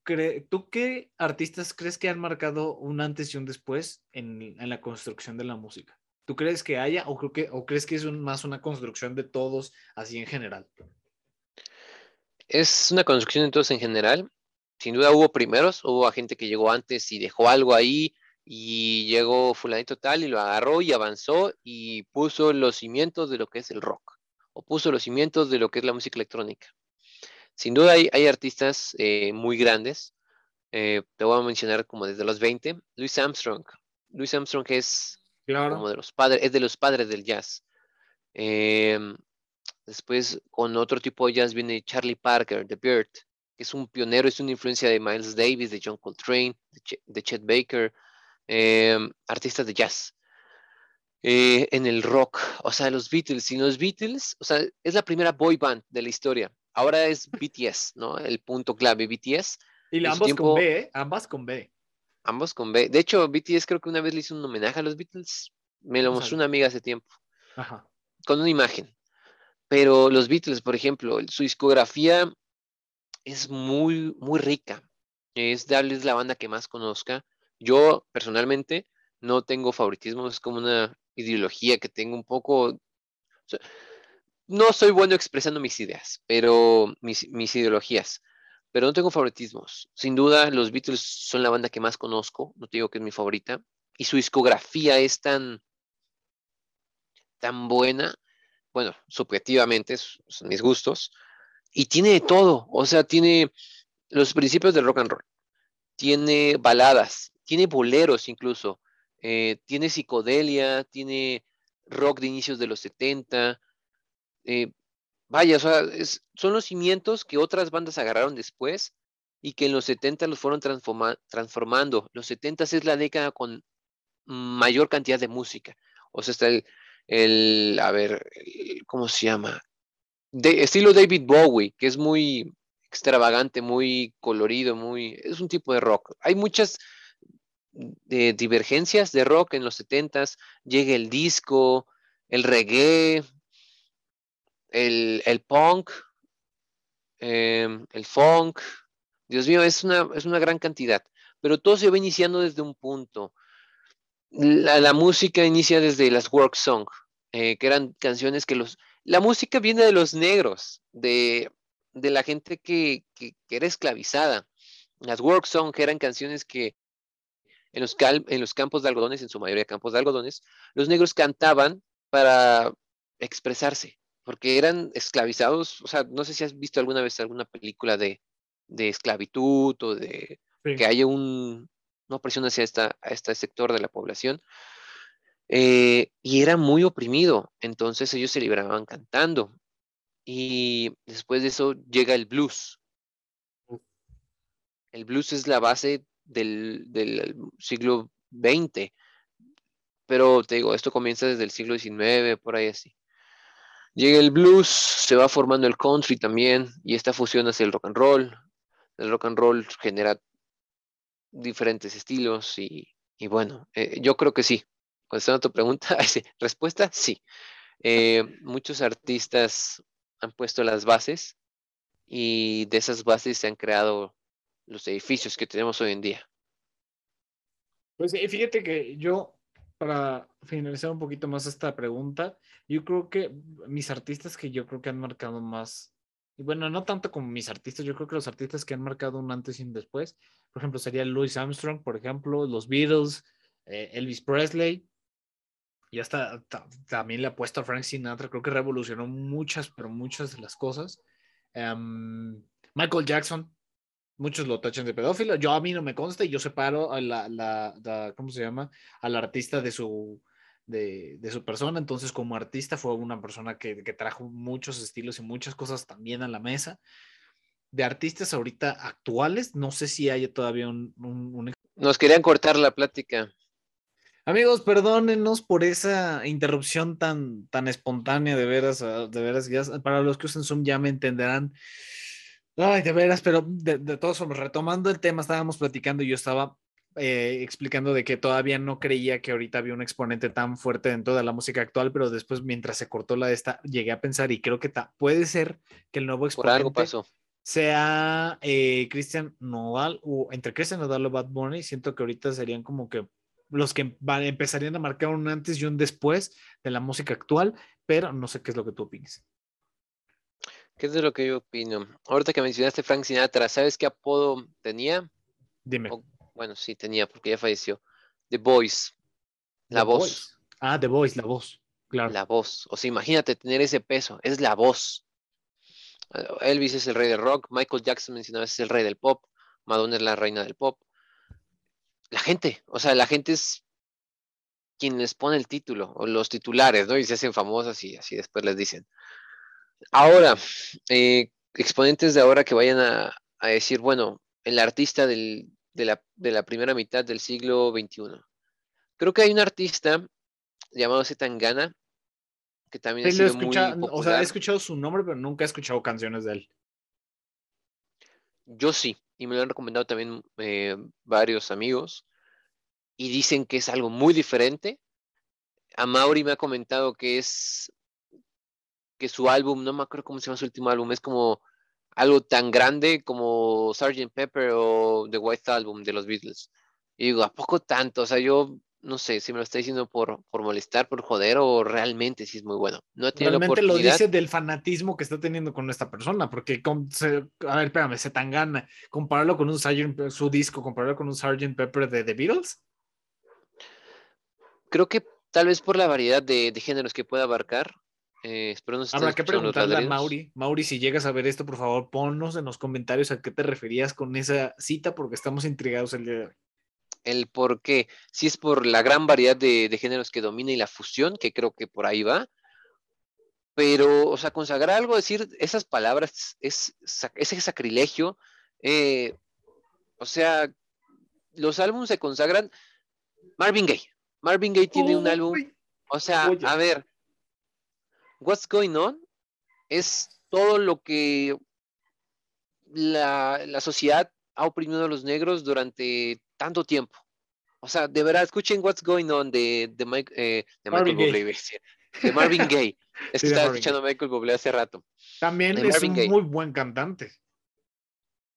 ¿tú qué artistas crees que han marcado un antes y un después en, en la construcción de la música? ¿Tú crees que haya o, creo que, o crees que es más una construcción de todos así en general? Es una construcción de todos en general sin duda hubo primeros, hubo gente que llegó antes y dejó algo ahí y llegó fulanito tal y lo agarró y avanzó y puso los cimientos de lo que es el rock o puso los cimientos de lo que es la música electrónica. Sin duda hay, artistas eh, muy grandes, eh, te voy a mencionar como desde los 20, Louis Armstrong. Louis Armstrong es como de los padres, es de los padres del jazz. Em, después con otro tipo de jazz viene Charlie Parker, The Bird es un pionero, es una influencia de Miles Davis, de John Coltrane, de, Chet Baker, em, artistas de jazz. Eh, en el rock, o sea, los Beatles, y los Beatles, o sea, es la primera boy band de la historia. Ahora es BTS, ¿no? El punto clave, BTS. Y ambos con B, ¿eh? Ambas con B. Ambos con B. De hecho, BTS creo que una vez le hizo un homenaje a los Beatles. Me lo mostró una amiga hace tiempo. Ajá. Con una imagen. Pero los Beatles, por ejemplo, su discografía es muy, muy rica. Es darles la banda que más conozca. Yo personalmente no tengo favoritismo, es como una ideología que tengo un poco... no soy bueno expresando mis ideas, pero mis, ideologías, pero no tengo favoritismos. Sin duda, los Beatles son la banda que más conozco, no te digo que es mi favorita, y su discografía es tan, tan buena, bueno, subjetivamente, son mis gustos, y tiene de todo, o sea, tiene los principios del rock and roll, tiene baladas, tiene boleros incluso, eh, tiene psicodelia, tiene rock de inicios de los 70. Eh, vaya, o sea, son los cimientos que otras bandas agarraron después y que en los 70 los fueron transformando. Los 70 es la década con mayor cantidad de música. O sea, está el, a ver, ¿cómo se llama? de estilo David Bowie, que es muy extravagante, muy colorido, muy es un tipo de rock. Hay muchas divergencias de rock en los 70s, llega el disco, el reggae, el, punk, em, el funk. Dios mío, es una, es una gran cantidad, pero todo se va iniciando desde un punto. La, música inicia desde las work song, eh, que eran canciones que los, la música viene de los negros, de, la gente que, era esclavizada. Las work songs eran canciones que en los, en los campos de algodones, en su mayoría campos de algodones, los negros cantaban para expresarse, porque eran esclavizados. O sea, no sé si has visto alguna vez alguna película de, esclavitud o de que haya un, una opresión hacia esta, a este sector de la población. Eh, y era muy oprimido, entonces ellos se liberaban cantando. Y después de eso llega el blues. El blues es la base del, siglo XX, pero te digo, esto comienza desde el siglo XIX, por ahí así. Llega el blues, se va formando el country también, y esta fusión hacia el rock and roll. El rock and roll genera diferentes estilos y, bueno, eh, yo creo que sí, contestando tu pregunta, respuesta, sí. Eh, muchos artistas han puesto las bases y de esas bases se han creado los edificios que tenemos hoy en día. Pues fíjate que yo, para finalizar un poquito más esta pregunta, yo creo que mis artistas que yo creo que han marcado más y bueno, no tanto como mis artistas, yo creo que los artistas que han marcado un antes y un después, por ejemplo, sería Louis Armstrong, por ejemplo, los Beatles, eh, Elvis Presley, y hasta también le ha puesto a Frank Sinatra, creo que revolucionó muchas, pero muchas de las cosas. Em, Michael Jackson, muchos lo tachan de pedófilo, yo a mí no me consta y yo separo a la, la, ¿cómo se llama? Al artista de su, de, de, su persona, entonces como artista fue una persona que, que, trajo muchos estilos y muchas cosas también a la mesa. De artistas ahorita actuales, no sé si haya todavía un... un... Nos querían cortar la plática. Amigos, perdónenos por esa interrupción tan, tan espontánea, de veras, ah, de veras, para los que usen Zoom ya me entenderán. Ay, de veras, pero de, todos somos, retomando el tema, estábamos platicando y yo estaba eh, explicando de que todavía no creía que ahorita había un exponente tan fuerte dentro de la música actual, pero después mientras se cortó la de esta, llegué a pensar y creo que puede ser que el nuevo exponente algo pasó. sea eh, Christian Nodal o entre Christian Nodal o Bad Bunny, siento que ahorita serían como que los que empezarían a marcar un antes y un después de la música actual, pero no sé qué es lo que tú opinas. ¿Qué es de lo que yo opino? Ahorita que mencionaste Frank Sinatra, ¿sabes qué apodo tenía? Dime. bueno, sí, tenía, porque ya falleció. The Voice. La voz. Ah, The Voice, la voz. Claro. La voz. O sea, imagínate tener ese peso. Es la voz. Elvis es el rey del rock. Michael Jackson mencionaba es el rey del pop. Madonna es la reina del pop la gente, o sea, la gente es quien les pone el título, o los titulares, ¿no? Y se hacen famosas y así después les dicen. Ahora, eh, exponentes de ahora que vayan a, decir, bueno, el artista de, la, primera mitad del siglo XXI. Creo que hay un artista llamado Zetangana, que también ha sido muy O sea, he escuchado su nombre, pero nunca he escuchado canciones de él. Yo sí, y me lo han recomendado también eh, varios amigos, y dicen que es algo muy diferente. A Mauri me ha comentado que es que su álbum, no me acuerdo cómo se llama su último álbum, es como algo tan grande como Sgt. Pepper o The White Album de los Beatles. Y digo, ¿a poco tanto? O sea, yo no sé si me lo está diciendo por, por molestar, por joder, o realmente sí es muy bueno. No realmente lo dice del fanatismo que está teniendo con esta persona, porque, con, a ver, espérame, se tan gana. Compararlo con un Sgt. su disco, compararlo con un Sgt. Pepper de The Beatles. Creo que tal vez por la variedad de, géneros que pueda abarcar. Eh, espero no Habrá que preguntarle a Mauri. Mauri, si llegas a ver esto, por favor, ponnos en los comentarios a qué te referías con esa cita, porque estamos intrigados el día de hoy. El por qué, si es por la gran variedad de, géneros que domina y la fusión, que creo que por ahí va, pero, o sea, consagrar algo, decir esas palabras, es, ese sacrilegio, eh, o sea, los álbumes se consagran, Marvin Gaye, Marvin Gaye tiene un álbum, o sea, a ver, What's Going On es todo lo que la, la sociedad ha oprimido a los negros durante tanto tiempo. O sea, de verdad, escuchen What's Going On de, de, Mike, eh, de Michael Bublé, de Marvin Gaye. Es que estaba escuchando a Michael Bublé hace rato. También es un muy buen cantante.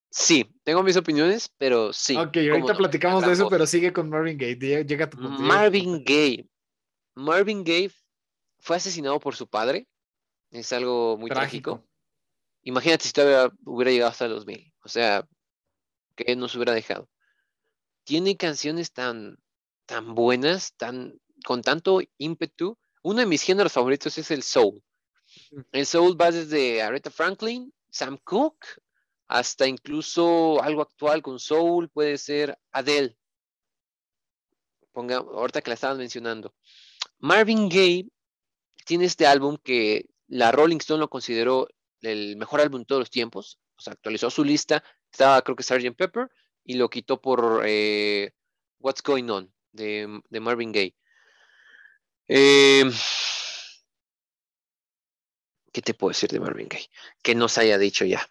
Sí, tengo mis opiniones, pero sí. Ok, ahorita platicamos de eso, pero sigue con Marvin Gaye. Llega tu. Marvin Gaye. Marvin Gaye fue asesinado por su padre. Es algo muy trágico. Imagínate si todavía hubiera llegado hasta el 2000. O sea, que nos hubiera dejado tiene canciones tan, tan buenas, tan, con tanto ímpetu. Uno de mis géneros favoritos es el soul. El soul va desde Aretha Franklin, Sam Cooke, hasta incluso algo actual con soul, puede ser Adele. Ponga, ahorita que la estaban mencionando. Marvin Gaye tiene este álbum que la Rolling Stone lo consideró el mejor álbum de todos los tiempos. O sea, actualizó su lista. Estaba, creo que Sgt. Pepper y lo quitó por eh, What's Going On de, Marvin Gaye. Em, ¿Qué te puedo decir de Marvin Gaye? Que no se haya dicho ya.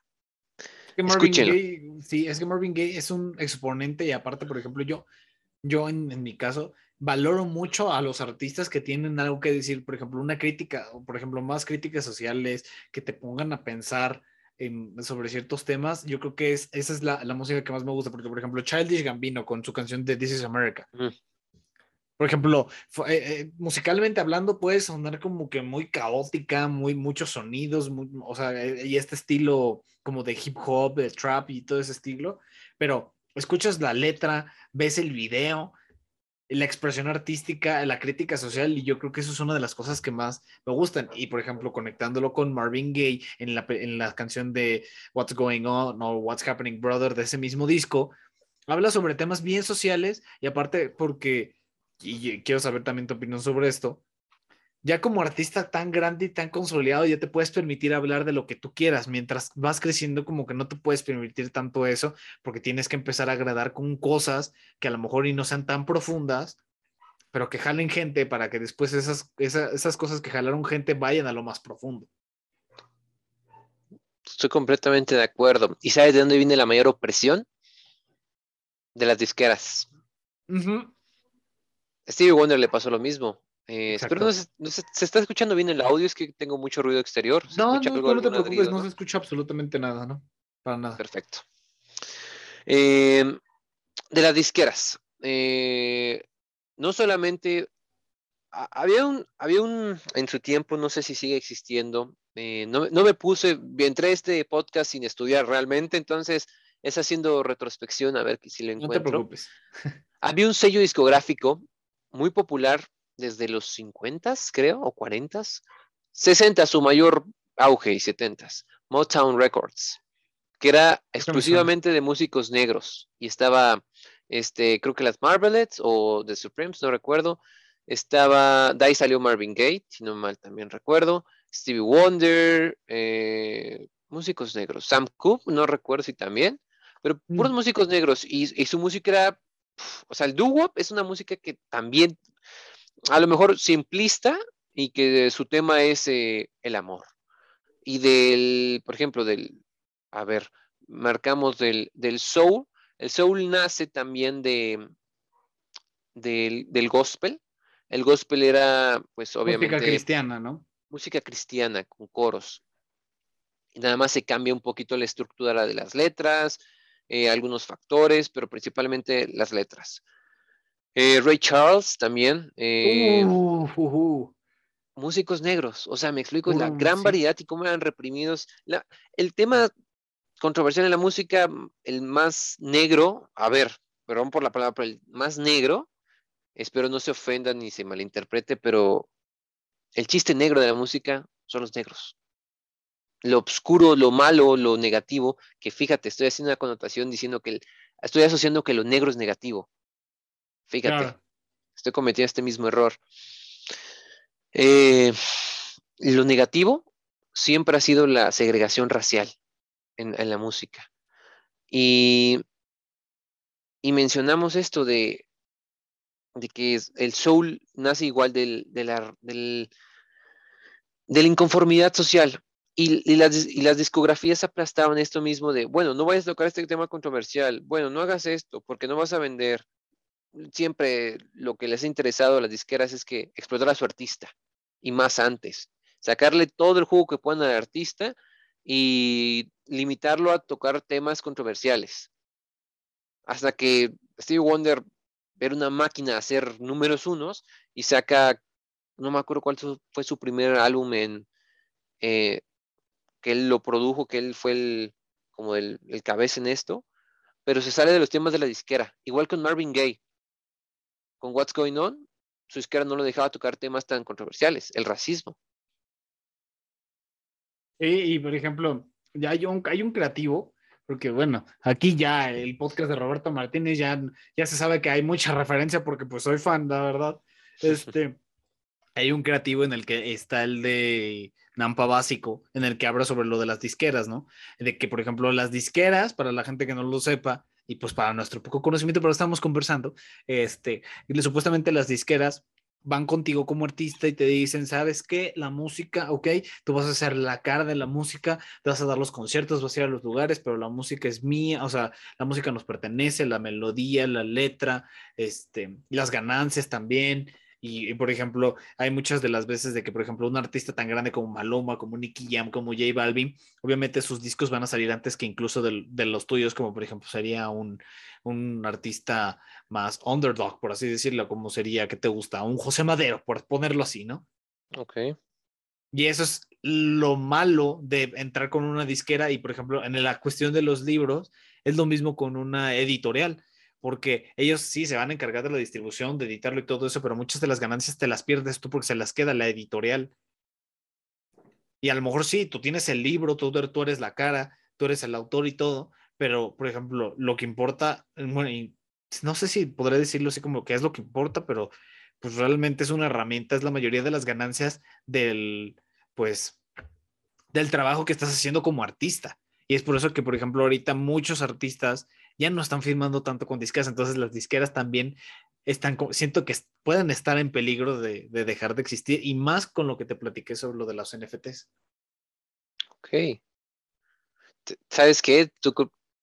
Es que Marvin Gaye, sí, es que Marvin Gaye es un exponente y aparte, por ejemplo, yo, yo en, en, mi caso, valoro mucho a los artistas que tienen algo que decir, por ejemplo, una crítica, o por ejemplo, más críticas sociales, que te pongan a pensar sobre ciertos temas, yo creo que es, esa es la, la, música que más me gusta, porque por ejemplo Childish Gambino con su canción de This is America. Por ejemplo, eh, eh, musicalmente hablando, puede sonar como que muy caótica, muy muchos sonidos, o sea, eh, y este estilo como de hip hop, de trap y todo ese estilo, pero escuchas la letra, ves el video, la expresión artística, la crítica social, y yo creo que eso es una de las cosas que más me gustan. Y por ejemplo, conectándolo con Marvin Gaye en la, en la canción de What's Going On o What's Happening Brother de ese mismo disco, habla sobre temas bien sociales y aparte porque quiero saber también tu opinión sobre esto, ya como artista tan grande y tan consolidado, ya te puedes permitir hablar de lo que tú quieras. Mientras vas creciendo, como que no te puedes permitir tanto eso, porque tienes que empezar a agradar con cosas que a lo mejor y no sean tan profundas, pero que jalen gente para que después esas, esas, esas cosas que jalaron gente vayan a lo más profundo. Estoy completamente de acuerdo. ¿Y sabes de dónde viene la mayor opresión? De las disqueras. Stevie Wonder le pasó lo mismo. Eh, espero no se, se, está escuchando bien el audio, es que tengo mucho ruido exterior. No, no, no te preocupes, no se escucha absolutamente nada, ¿no? Para nada. Perfecto. Em, de las disqueras, eh, no solamente había un, había un, en su tiempo, no sé si sigue existiendo, eh, no, no, me puse, entré a este podcast sin estudiar realmente, entonces es haciendo retrospección a ver si lo encuentro. No te preocupes. había un sello discográfico muy popular desde los 50, creo, o 40, 60 su mayor auge y 70, Motown Records, que era exclusivamente de músicos negros y estaba, este, creo que las Marvelettes o The Supremes, no recuerdo, estaba, de ahí salió Marvin Gaye, si no mal también recuerdo, Stevie Wonder, eh, músicos negros, Sam Cooke, no recuerdo si también, pero puros mm. músicos negros y, y su música era o sea, el doo-wop es una música que también, a lo mejor simplista y que su tema es eh, el amor. Y del, por ejemplo, del, a ver, marcamos del, del soul. El soul nace también de, del, del gospel. El gospel era, pues obviamente... Música cristiana, ¿no? Música cristiana con coros. Y nada más se cambia un poquito la estructura de las letras, eh, algunos factores, pero principalmente las letras. Eh, Ray Charles también. Eh, uh, uh, uh. Músicos negros, o sea, me explico la gran variedad y cómo eran reprimidos. el tema controversial en la música, el más negro, a ver, perdón por la palabra, pero el más negro, espero no se ofenda ni se malinterprete, pero el chiste negro de la música son los negros lo oscuro, lo malo, lo negativo, que fíjate, estoy haciendo una connotación diciendo que estoy asociando que lo negro es negativo. Fíjate, estoy cometiendo este mismo error. Eh, lo negativo siempre ha sido la segregación racial en, la música. Y, y, mencionamos esto de, de que el soul nace igual del, de, la, del, de la inconformidad social. Y, las, discografías aplastaban esto mismo de, bueno, no vayas a tocar este tema controversial, bueno, no hagas esto porque no vas a vender. Siempre lo que les ha interesado a las disqueras es que explotar a su artista y más antes, sacarle todo el jugo que puedan al artista y limitarlo a tocar temas controversiales. Hasta que Steve Wonder era una máquina hacer números unos y saca, no me acuerdo cuál fue su primer álbum en, eh, que él lo produjo, que él fue el, como el, el cabeza en esto, pero se sale de los temas de la disquera. Igual con Marvin Gaye. Con What's Going On, su disquera no lo dejaba tocar temas tan controversiales, el racismo. y por ejemplo, ya hay un, hay un creativo, porque bueno, aquí ya el podcast de Roberto Martínez ya, ya se sabe que hay mucha referencia porque pues soy fan, la verdad. Este, hay un creativo en el que está el de Nampa Básico, en el que habla sobre lo de las disqueras, ¿no? De que, por ejemplo, las disqueras, para la gente que no lo sepa, y pues para nuestro poco conocimiento, pero estamos conversando, este, supuestamente las disqueras van contigo como artista y te dicen, ¿sabes qué? La música, ok, tú vas a ser la cara de la música, te vas a dar los conciertos, vas a ir a los lugares, pero la música es mía, o sea, la música nos pertenece, la melodía, la letra, este, las ganancias también, Y, por ejemplo, hay muchas de las veces de que, por ejemplo, un artista tan grande como Maloma, como Nicky Jam, como J Balvin, obviamente sus discos van a salir antes que incluso de, los tuyos, como por ejemplo sería un, un, artista más underdog, por así decirlo, como sería, que te gusta? Un José Madero, por ponerlo así, ¿no? Ok. Y eso es lo malo de entrar con una disquera y, por ejemplo, en la cuestión de los libros, es lo mismo con una editorial porque ellos sí se van a encargar de la distribución, de editarlo y todo eso, pero muchas de las ganancias te las pierdes tú porque se las queda la editorial. Y a lo mejor sí, tú tienes el libro, tú, eres la cara, tú eres el autor y todo, pero por ejemplo, lo que importa, bueno, no sé si podré decirlo así como que es lo que importa, pero pues realmente es una herramienta, es la mayoría de las ganancias del, pues, del trabajo que estás haciendo como artista. Y es por eso que, por ejemplo, ahorita muchos artistas ya no están firmando tanto con disqueras, entonces las disqueras también están, siento que pueden estar en peligro de, dejar de existir y más con lo que te platiqué sobre lo de los NFTs. Ok. ¿Sabes qué? Tú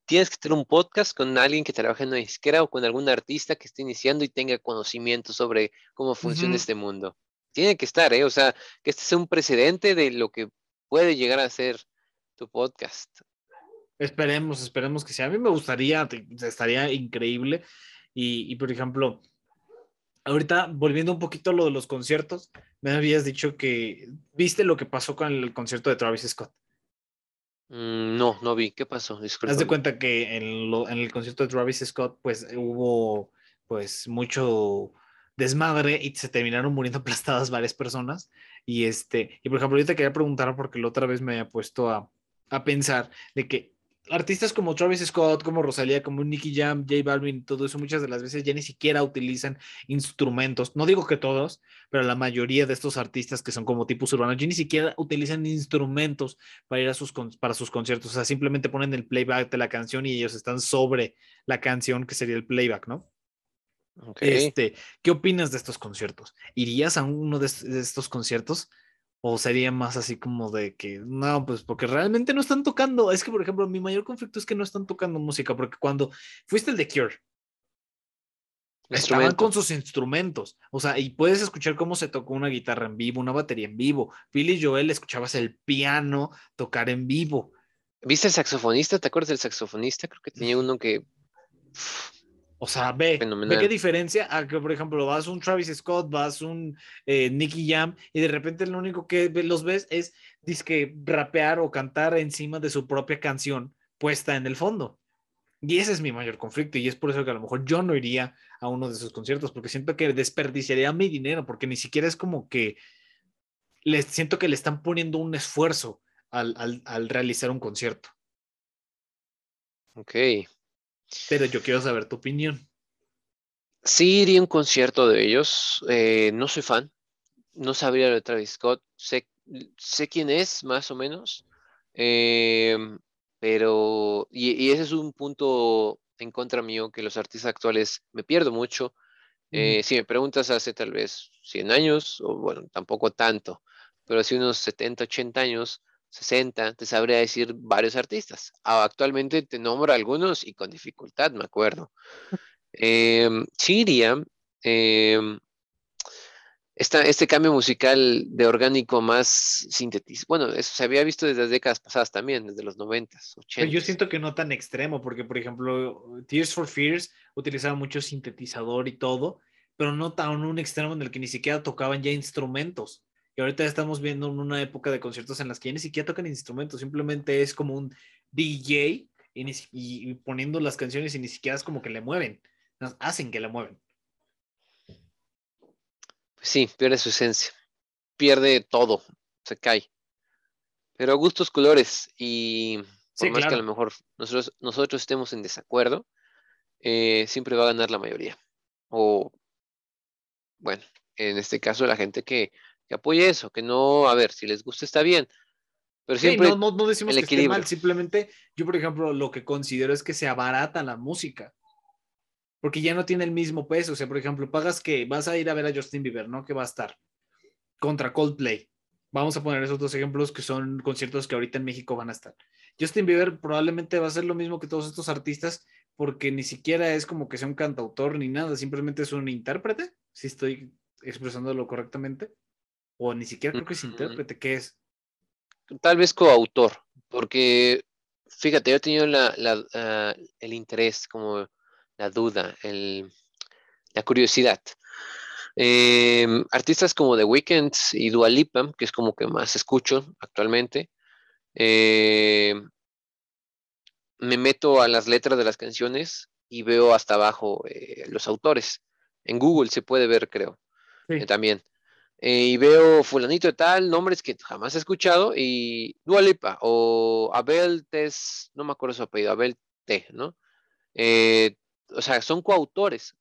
tienes que tener un podcast con alguien que trabaje en una disquera o con algún artista que esté iniciando y tenga conocimiento sobre cómo funciona este mundo. Tiene que estar, ¿eh? O sea, que este sea un precedente de lo que puede llegar a ser tu podcast. Esperemos, esperemos que sea. A mí me gustaría, estaría increíble. Y, por ejemplo, ahorita volviendo un poquito a lo de los conciertos, me habías dicho que viste lo que pasó con el concierto de Travis Scott. Mm, no, no vi. ¿Qué pasó? Haz de cuenta que en, en, el concierto de Travis Scott, pues hubo pues mucho desmadre y se terminaron muriendo aplastadas varias personas. Y este, y por ejemplo, yo te quería preguntar porque la otra vez me había puesto a, a pensar de que artistas como Travis Scott, como Rosalía, como Nicky Jam, J Balvin, todo eso muchas de las veces ya ni siquiera utilizan instrumentos. No digo que todos, pero la mayoría de estos artistas que son como tipos urbanos ya ni siquiera utilizan instrumentos para ir a sus para sus conciertos. O sea, simplemente ponen el playback de la canción y ellos están sobre la canción que sería el playback, ¿no? Este, ¿qué opinas de estos conciertos? ¿Irías a uno de estos conciertos? ¿O sería más así como de que, no, pues porque realmente no están tocando? Es que, por ejemplo, mi mayor conflicto es que no están tocando música, porque cuando fuiste el de Cure, estaban con sus instrumentos, o sea, y puedes escuchar cómo se tocó una guitarra en vivo, una batería en vivo. Billy Joel escuchabas el piano tocar en vivo. ¿Viste el saxofonista? ¿Te acuerdas del saxofonista? Creo que tenía uno que o sea, ve, ve qué diferencia a que, por ejemplo, vas un Travis Scott, vas un eh, Nicky Jam y de repente lo único que los ves es disque rapear o cantar encima de su propia canción puesta en el fondo. Y ese es mi mayor conflicto y es por eso que a lo mejor yo no iría a uno de sus conciertos porque siento que desperdiciaría mi dinero porque ni siquiera es como que les siento que le están poniendo un esfuerzo al, al, al realizar un concierto. Ok, pero yo quiero saber tu opinión. Sí, iría a un concierto de ellos. Eh, no soy fan. No sabría de Travis Scott. Sé, sé quién es, más o menos. Em, pero, y, ese es un punto en contra mío, que los artistas actuales me pierdo mucho. Eh, si me preguntas hace tal vez 100 años, o bueno, tampoco tanto, pero hace unos 70, 80 años, 60, te sabría decir varios artistas. Ah, actualmente te nombro algunos y con dificultad, me acuerdo. Eh, Siria, em, este cambio musical de orgánico más sintetizado, bueno, eso se había visto desde las décadas pasadas también, desde los 90, 80. yo siento que no tan extremo, porque por ejemplo, Tears for Fears utilizaba mucho sintetizador y todo, pero no tan un extremo en el que ni siquiera tocaban ya instrumentos. Y ahorita estamos viendo una época de conciertos en las que ya ni siquiera tocan instrumentos, simplemente es como un DJ y, poniendo las canciones y ni siquiera es como que le mueven, hacen que le mueven. Pues sí, pierde su esencia, pierde todo, se cae. Pero gustos, colores y por más que a lo mejor nosotros, nosotros estemos en desacuerdo, eh, siempre va a ganar la mayoría. O, bueno, en este caso la gente que que apoye eso, que no, a ver, si les gusta está bien. Pero siempre no, no, decimos que esté mal, simplemente yo, por ejemplo, lo que considero es que se abarata la música. Porque ya no tiene el mismo peso. O sea, por ejemplo, pagas que vas a ir a ver a Justin Bieber, ¿no? Que va a estar contra Coldplay. Vamos a poner esos dos ejemplos que son conciertos que ahorita en México van a estar. Justin Bieber probablemente va a ser lo mismo que todos estos artistas porque ni siquiera es como que sea un cantautor ni nada, simplemente es un intérprete, si estoy expresándolo correctamente? O ni siquiera creo que es intérprete, ¿qué es? Tal vez coautor, porque fíjate, yo he tenido la, ah, el interés, como la duda, el, la curiosidad. Em, artistas como The Weeknd y Dua Lipa, que es como que más escucho actualmente, em, me meto a las letras de las canciones y veo hasta abajo eh, los autores. En Google se puede ver, creo, eh, también. Eh, y veo fulanito de tal, nombres que jamás he escuchado, y Dua Lipa o Abel Tess, no me acuerdo su apellido, Abel T, ¿no? o sea, son coautores,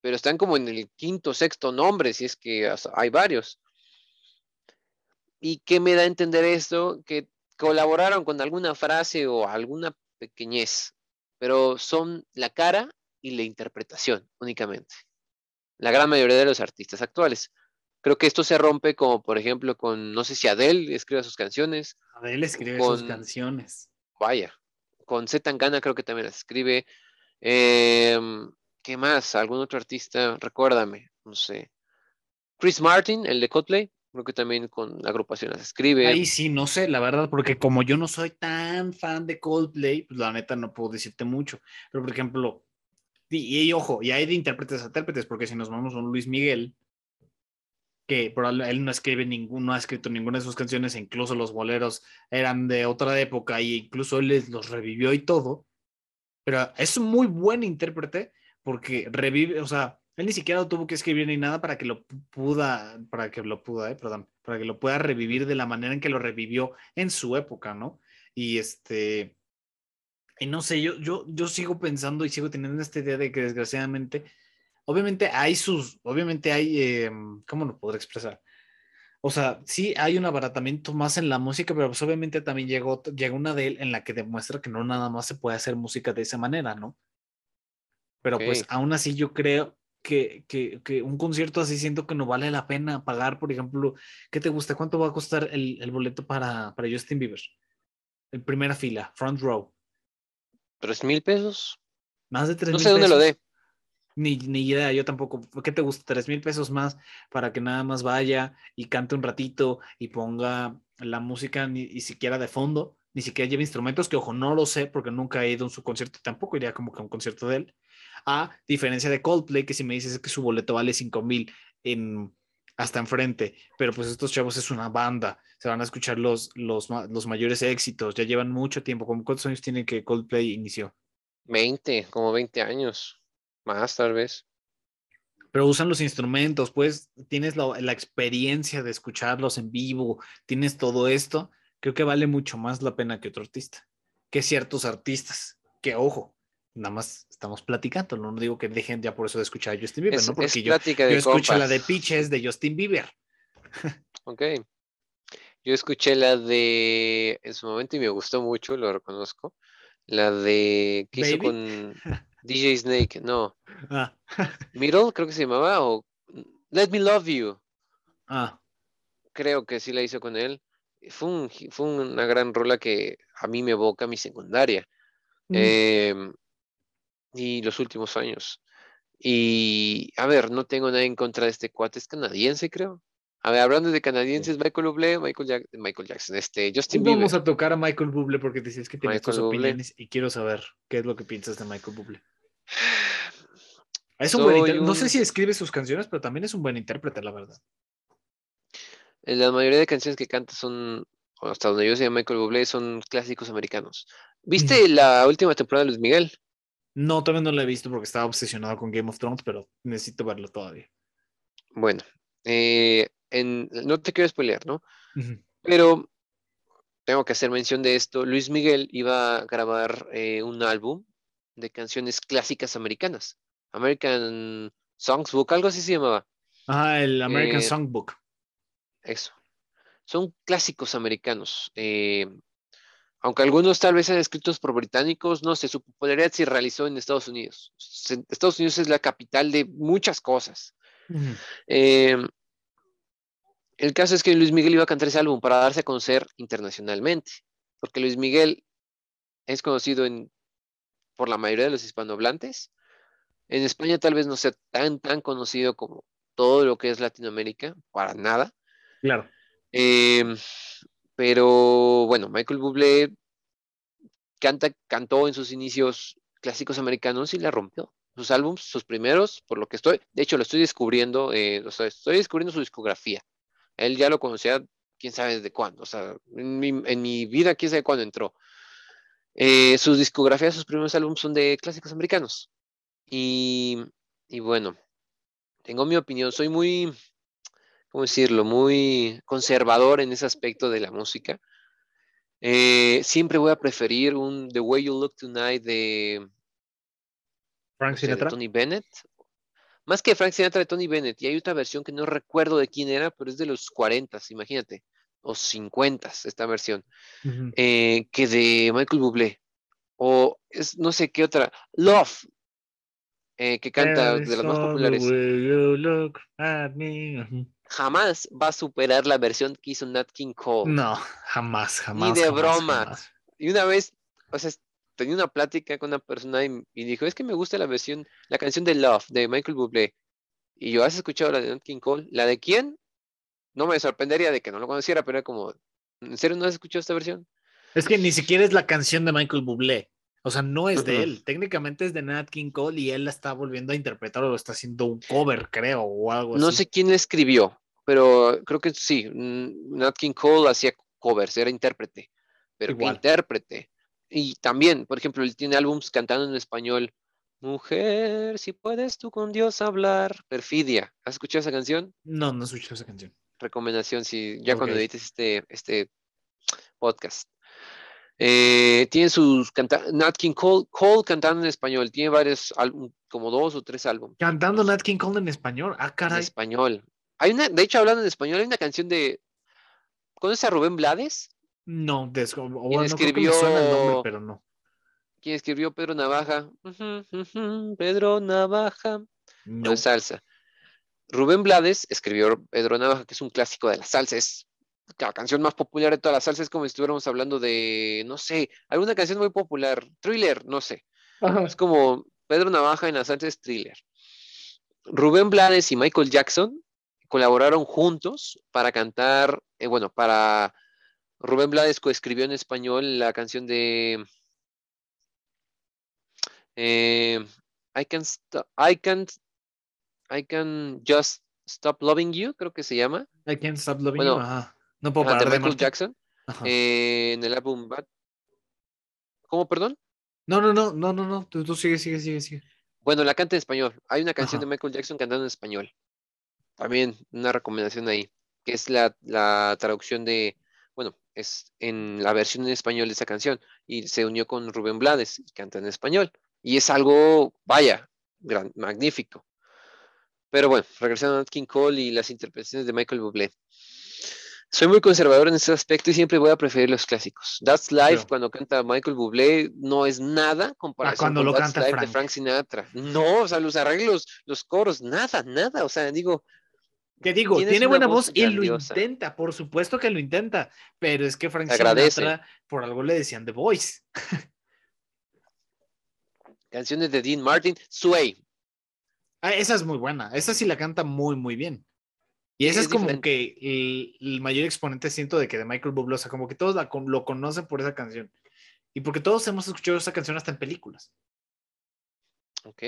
pero están como en el quinto, sexto nombre, si es que hay varios. ¿Y qué me da a entender esto? Que colaboraron con alguna frase o alguna pequeñez, pero son la cara y la interpretación únicamente. La gran mayoría de los artistas actuales. Creo que esto se rompe como, por ejemplo, con, no sé si Adele escribe sus canciones. Adele escribe sus canciones. Vaya. Con Z Tangana creo que también las escribe. Em, ¿Qué más? ¿Algún otro artista? Recuérdame, no sé. Chris Martin, el de Coldplay, creo que también con la agrupación las escribe. Ahí sí, no sé, la verdad, porque como yo no soy tan fan de Coldplay, pues la neta no puedo decirte mucho. Pero por ejemplo, y, ojo, y hay de intérpretes a intérpretes, porque si nos vamos a un Luis Miguel, que él no escribe ningún, no ha escrito ninguna de sus canciones, e incluso los boleros eran de otra época, y incluso él los revivió y todo. Pero es un muy buen intérprete porque revive, o sea, él ni siquiera tuvo que escribir ni nada para que lo pueda, para que lo pueda, eh, perdón, para que lo pueda revivir de la manera en que lo revivió en su época, ¿no? Y este, y no sé, yo, yo, yo sigo pensando y sigo teniendo esta idea de que desgraciadamente, obviamente hay sus, obviamente hay, eh, ¿cómo lo podré expresar? O sea, sí hay un abaratamiento más en la música, pero pues obviamente también llegó, llegó una de él en la que demuestra que no nada más se puede hacer música de esa manera, ¿no? Pero pues aún así yo creo que, que, un concierto así siento que no vale la pena pagar, por ejemplo, ¿qué te gusta? ¿Cuánto va a costar el, el boleto para, para Justin Bieber? En primera fila, front row. ¿Tres mil pesos? Más de tres mil No sé dónde lo dé. Ni, ni idea, yo tampoco. ¿Qué te gusta? Tres mil pesos más para que nada más vaya y cante un ratito y ponga la música ni, siquiera de fondo, ni siquiera lleve instrumentos, que ojo, no lo sé porque nunca he ido a su concierto, tampoco iría como que a un concierto de él. A diferencia de Coldplay, que si me dices que su boleto vale 5 mil en, hasta enfrente, pero pues estos chavos es una banda, se van a escuchar los, los, los mayores éxitos, ya llevan mucho tiempo. ¿Cuántos años tiene que Coldplay inició? 20, como 20 años, más tal vez. Pero usan los instrumentos, pues tienes la, la experiencia de escucharlos en vivo, tienes todo esto, creo que vale mucho más la pena que otro artista, que ciertos artistas, que ojo, nada más estamos platicando, no digo que dejen ya por eso de escuchar a Justin Bieber, ¿no? Porque yo, yo escucho la de Peaches de Justin Bieber. ok. Yo escuché la de, en su momento y me gustó mucho, lo reconozco, la de, ¿qué hizo con DJ Snake? No. Ah. Middle, creo que se llamaba, o Let Me Love You. Ah. Creo que sí la hizo con él. Fue, fue una gran rola que a mí me evoca mi secundaria. Eh, y los últimos años. Y a ver, no tengo nada en contra de este cuate, es canadiense, creo. A ver, hablando de canadienses, Michael Bublé, Michael, Michael Jackson, este, Justin Bieber. Vamos a tocar a Michael Bublé porque dices que tienes tus opiniones y quiero saber qué es lo que piensas de Michael Bublé. Es un buen No sé si escribe sus canciones, pero también es un buen intérprete, la verdad. La mayoría de canciones que canta son, hasta donde yo sé, Michael Bublé, son clásicos americanos. ¿Viste la última temporada de Luis Miguel? No, todavía no lo he visto porque estaba obsesionado con Game of Thrones, pero necesito verlo todavía. Bueno, eh, no te quiero spoilear, ¿no? Pero tengo que hacer mención de esto. Luis Miguel iba a grabar eh, un álbum de canciones clásicas americanas. American Songbook, algo así se llamaba. Ah, el American eh, Songbook. Eso. Son clásicos americanos. Eh, aunque algunos tal vez sean escritos por británicos, no sé, su popularidad se realizó en Estados Unidos. Estados Unidos es la capital de muchas cosas. Em, el caso es que Luis Miguel iba a cantar ese álbum para darse a conocer internacionalmente, porque Luis Miguel es conocido por la mayoría de los hispanohablantes. En España tal vez no sea tan, tan conocido como todo lo que es Latinoamérica, para nada. Claro. Em, pero bueno, Michael Bublé canta, cantó en sus inicios clásicos americanos y la rompió. Sus álbums, sus primeros, por lo que estoy, de hecho lo estoy descubriendo, eh, o sea, estoy descubriendo su discografía. Él ya lo conocía, quién sabe desde cuándo, o sea, en mi, vida, quién sabe cuándo entró. Eh, sus discografías, sus primeros álbumes son de clásicos americanos. Y, y bueno, tengo mi opinión, soy muy, ¿cómo decirlo? Muy conservador en ese aspecto de la música. Eh, siempre voy a preferir un The Way You Look Tonight de Frank Sinatra. Tony Bennett. Más que Frank Sinatra de Tony Bennett. Y hay otra versión que no recuerdo de quién era, pero es de los 40, imagínate. O 50, esta versión. Eh, que de Michael Bublé. O es no sé qué otra. Love eh, que canta de las más populares. Jamás va a superar la versión que hizo Nat King Cole. No, jamás, jamás. Ni de broma. Y una vez, o sea, tenía una plática con una persona y, dijo, es que me gusta la versión, la canción de Love de Michael Bublé. Y yo, ¿has escuchado la de Nat King Cole? ¿La de quién? No me sorprendería de que no lo conociera, pero era como, ¿en serio no has escuchado esta versión? Es que ni siquiera es la canción de Michael Bublé. O sea, no es de él. Técnicamente es de Nat King Cole y él la está volviendo a interpretar o lo está haciendo un cover, creo, o algo no así. No sé quién escribió, pero creo que sí. Nat King Cole hacía covers, era intérprete. Pero intérprete. Y también, por ejemplo, él tiene álbums cantando en español. Mujer, si puedes tú con Dios hablar. Perfidia. ¿Has escuchado esa canción? No, no he escuchado esa canción. Recomendación, si ya cuando edites este, este podcast. Eh, tiene sus Nat King Cole, Cole cantando en español. Tiene varios álbumes, como dos o tres álbumes. Cantando Nat King Cole en español. Ah, caray. En español. Hay una, de hecho, hablando en español, hay una canción de. ¿Conoces a Rubén Blades? No, bueno, escribió, el nombre, pero no. ¿Quién escribió Pedro Navaja? Pedro Navaja. No. es salsa. Rubén Blades escribió Pedro Navaja, que es un clásico de la salsa. Es la canción más popular de todas las salsas, es como si estuviéramos hablando de, no sé, alguna canción muy popular, thriller, no sé. Es como Pedro Navaja en la salsa es thriller. Rubén Blades y Michael Jackson colaboraron juntos para cantar, eh, bueno, para Rubén Blades coescribió en español la canción de eh, I can I can't I can just stop loving you, creo que se llama. I can't stop loving you. No puedo parar de Michael Jackson eh, en el álbum Bad. ¿Cómo, perdón? No, no, no, no, no, no. Tú, tú sigue, sigue, sigue, sigue. Bueno, la canta en español. Hay una canción de Michael Jackson cantando en español. También una recomendación ahí, que es la, la traducción de, bueno, es en la versión en español de esa canción. Y se unió con Rubén Blades y canta en español. Y es algo, vaya, gran, magnífico. Pero bueno, regresando a King Cole y las interpretaciones de Michael Bublé. Soy muy conservador en ese aspecto y siempre voy a preferir los clásicos. That's Life, cuando canta Michael Bublé, no es nada comparado con lo That's Life de Frank Sinatra. No, o sea, los arreglos, los coros, nada, nada. O sea, digo. ¿Qué digo? Tiene buena voz, y lo intenta, por supuesto que lo intenta, pero es que Frank Sinatra, por algo le decían The Voice. Canciones de Dean Martin, Sway. Ah, esa es muy buena, esa sí la canta muy, muy bien. Y ese es, como que el, mayor exponente siento de que de Michael Bublé, o sea, como que todos lo conocen por esa canción. Y porque todos hemos escuchado esa canción hasta en películas. Ok.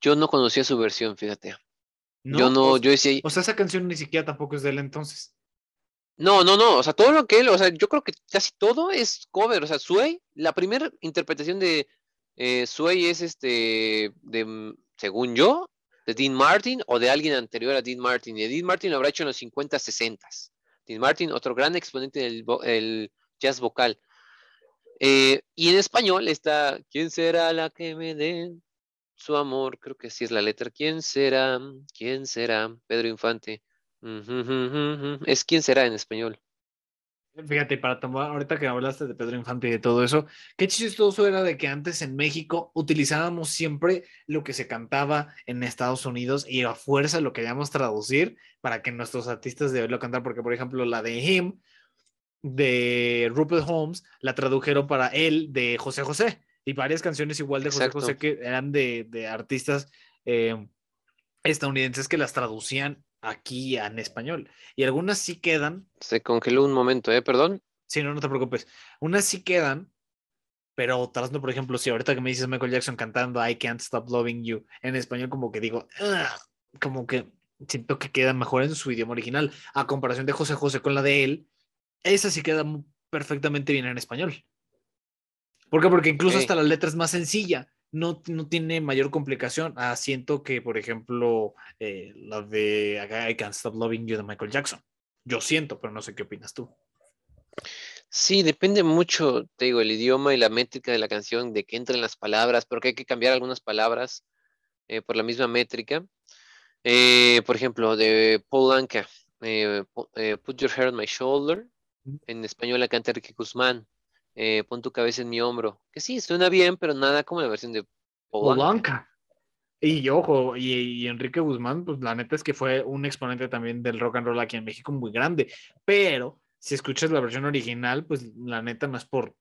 Yo no conocía su versión, fíjate. yo no, yo decía. O sea, esa canción ni siquiera tampoco es de él entonces. No, no, no. O sea, todo lo que él, o sea, yo creo que casi todo es cover. O sea, Sway, la primera interpretación de eh, Sway es este, de, según yo, de Dean Martin o de alguien anterior a Dean Martin. Y Dean Martin lo habrá hecho en los 50, 60. Dean Martin, otro gran exponente del jazz vocal. Eh, y en español está, ¿quién será la que me dé su amor? Creo que sí es la letra. ¿Quién será? ¿Quién será? Pedro Infante. Es quién será en español. Fíjate, para tomar, ahorita que hablaste de Pedro Infante y de todo eso, qué chistoso era de que antes en México utilizábamos siempre lo que se cantaba en Estados Unidos y a fuerza lo queríamos traducir para que nuestros artistas de lo cantar, porque por ejemplo la de Him de Rupert Holmes la tradujeron para él de José José y varias canciones igual de José José que eran de, artistas eh, estadounidenses que las traducían aquí en español. Y algunas sí quedan. Se congeló un momento, ¿eh? Perdón. Sí, no, no te preocupes. Unas sí quedan, pero otras no. Por ejemplo, si ahorita que me dices Michael Jackson cantando I Can't Stop Loving You en español, como que digo, como que siento que queda mejor en su idioma original. A comparación de José José con la de él, esa sí queda perfectamente bien en español. ¿Por qué? Porque incluso hasta la letra es más sencilla no, no tiene mayor complicación. Ah, siento que, por ejemplo, eh, la de I Can't Stop Loving You de Michael Jackson. Yo siento, pero no sé qué opinas tú. Sí, depende mucho, te digo, el idioma y la métrica de la canción, de que entren las palabras, porque hay que cambiar algunas palabras eh, por la misma métrica. Eh, por ejemplo, de Paul Anka, Put Your Hair on My Shoulder, en español la canta Enrique Guzmán. Eh, pon tu cabeza en mi hombro. Que sí, suena bien, pero nada como la versión de Polanca. Y ojo, y, Enrique Guzmán, pues la neta es que fue un exponente también del rock and roll aquí en México muy grande. Pero si escuchas la versión original, pues la neta no es por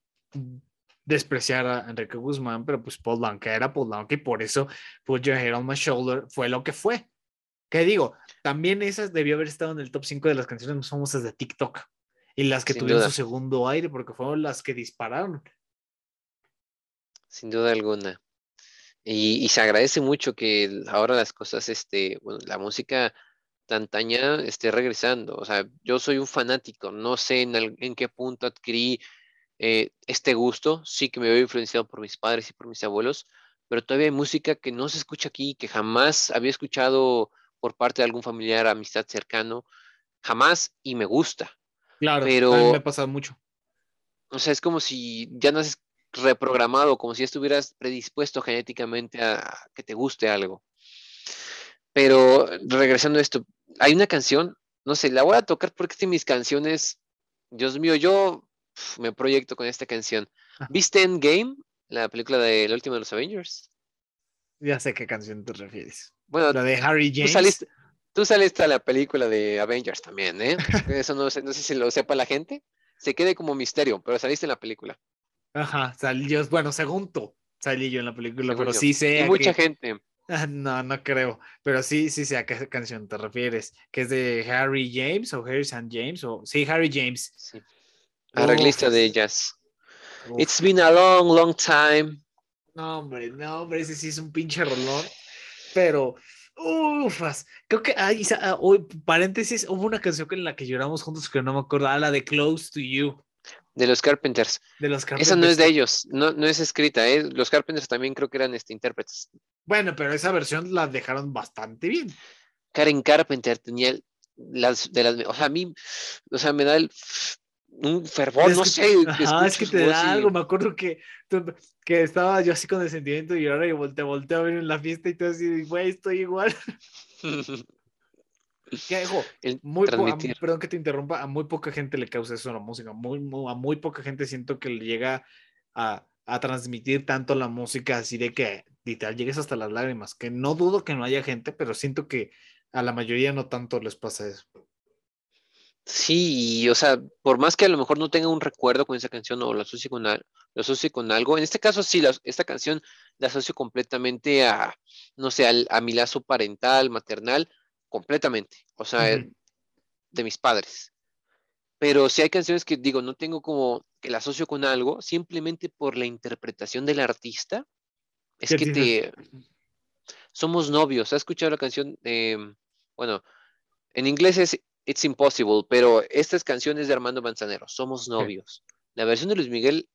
despreciar a Enrique Guzmán, pero pues Polanca era Polanca y por eso Put Your Head on My Shoulder fue lo que fue. ¿Qué digo? También esas debió haber estado en el top 5 de las canciones más famosas de TikTok y las que tuvieron su segundo aire, porque fueron las que dispararon. Sin duda alguna. Y, se agradece mucho que ahora las cosas, este, bueno, la música tantaña esté regresando. O sea, yo soy un fanático, no sé en, qué punto adquirí eh, este gusto, sí que me veo influenciado por mis padres y por mis abuelos, pero todavía hay música que no se escucha aquí, que jamás había escuchado por parte de algún familiar, amistad cercano, jamás y me gusta. Claro, pero, a mí me ha pasado mucho. O sea, es como si ya no has reprogramado, como si estuvieras predispuesto genéticamente a que te guste algo. Pero regresando a esto, hay una canción, no sé, la voy a tocar porque es de mis canciones, Dios mío, yo me proyecto con esta canción. ¿Viste Endgame, la película de La última de los Avengers? Ya sé qué canción te refieres. Bueno, la de Harry James. Tú saliste a la película de Avengers también, ¿eh? Eso no, sé, no sé si lo sepa la gente. Se quede como misterio, pero saliste en la película. Ajá, salí yo, bueno, según tú, salí yo en la película, pero sí sé. Y mucha gente. No, no creo, pero sí, sí sé a qué canción te refieres, que es de Harry James o Harry St. James, o sí, Harry James. Sí. Arreglista de jazz. It's been a long, long time. No, hombre, no, hombre, ese sí es un pinche rolón, pero Ufas, creo que ah, paréntesis, hubo una canción en la que lloramos juntos que no me acuerdo, ah, la de Close to You. De los Carpenters. De los Carpenters. Esa no es de ellos, no, no es escrita, ¿eh? Los Carpenters también creo que eran este, intérpretes. Bueno, pero esa versión la dejaron bastante bien. Karen Carpenter tenía las de las, o sea, a mí, o sea, me da el un fervor, no sé. Ah, es que te da algo. Me acuerdo que, que estaba yo así con el sentimiento y ahora y volteé, volteé a ver en la fiesta y todo así, güey, estoy igual. ¿Qué Muy perdón que te interrumpa, a muy poca gente le causa eso la música. Muy, a muy poca gente siento que le llega a, a transmitir tanto la música así de que literal llegues hasta las lágrimas. Que no dudo que no haya gente, pero siento que a la mayoría no tanto les pasa eso. Sí, o sea, por más que a lo mejor no tenga un recuerdo con esa canción o lo asocie con, lo asocie con algo, en este caso sí, esta canción la asocio completamente a, no sé, a mi lazo parental, maternal, completamente, o sea, de mis padres. Pero si hay canciones que digo, no tengo como que la asocio con algo, simplemente por la interpretación del artista, es que te... Somos novios, ¿has escuchado la canción? bueno, en inglés es It's Impossible, pero estas canciones de Armando Manzanero, Somos Novios. La versión de Luis Miguel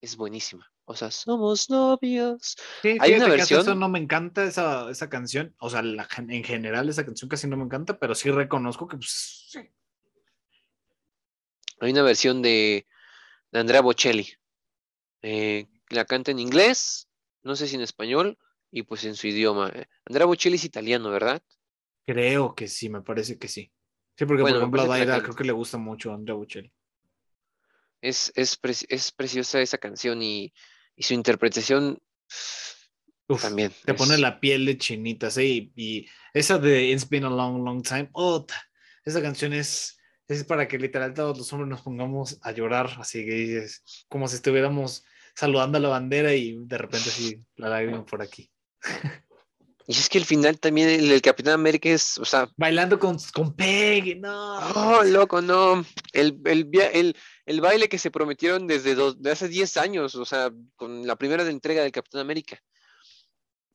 es buenísima. O sea, somos novios. Hay una versión. no me encanta esa, esa canción. O sea, en general esa canción casi no me encanta, pero sí reconozco que pues, sí. Hay una versión de, de Andrea Bocelli. Eh, la canta en inglés, no sé si en español, y pues en su idioma. Andrea Bocelli es italiano, ¿verdad? Creo que sí, me parece que sí. Sí, porque por ejemplo a Daira creo que le gusta mucho a Andrea Bocelli. Es, es, es, preciosa esa canción y, y su interpretación también. Te pone la piel de chinita, sí. Y esa de It's Been a Long, Long Time, oh, esa canción es, es para que literal todos los hombres nos pongamos a llorar, así que es como si estuviéramos saludando a la bandera y de repente así la lágrima por aquí. Y es que el final también, el, Capitán América es, o sea... Bailando con, con Peggy, no. Oh, loco, no. El, el, el, baile que se prometieron desde de hace 10 años, o sea, con la primera entrega del Capitán América.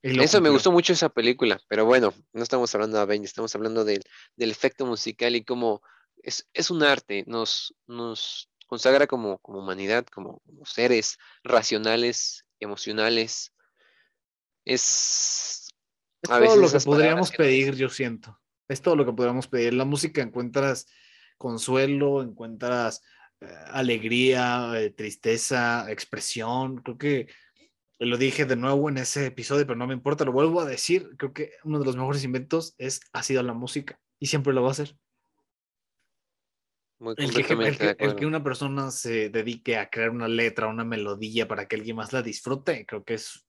Eso me gustó mucho esa película, pero bueno, no estamos hablando de Avengers, estamos hablando del, efecto musical y cómo es, es, un arte, nos, nos consagra como, como humanidad, como, seres racionales, emocionales. Es, es todo lo que podríamos pedir, yo siento. Es todo lo que podríamos pedir. En la música encuentras consuelo, encuentras eh, alegría, eh, tristeza, expresión. Creo que lo dije de nuevo en ese episodio, pero no me importa, lo vuelvo a decir. Creo que uno de los mejores inventos es, ha sido la música y siempre lo va a ser el, que, una persona se dedique a crear una letra, una melodía para que alguien más la disfrute, creo que es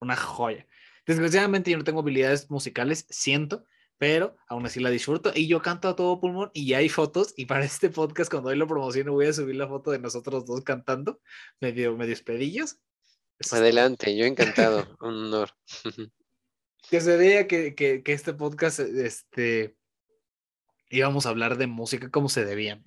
una joya. Desgraciadamente yo no tengo habilidades musicales, siento, pero aún así la disfruto y yo canto a todo pulmón y ya hay fotos y para este podcast cuando hoy lo promociono voy a subir la foto de nosotros dos cantando, medio, medio espedillos. Adelante, yo encantado, un honor. que se vea que, que, que este podcast este, íbamos a hablar de música como se debían.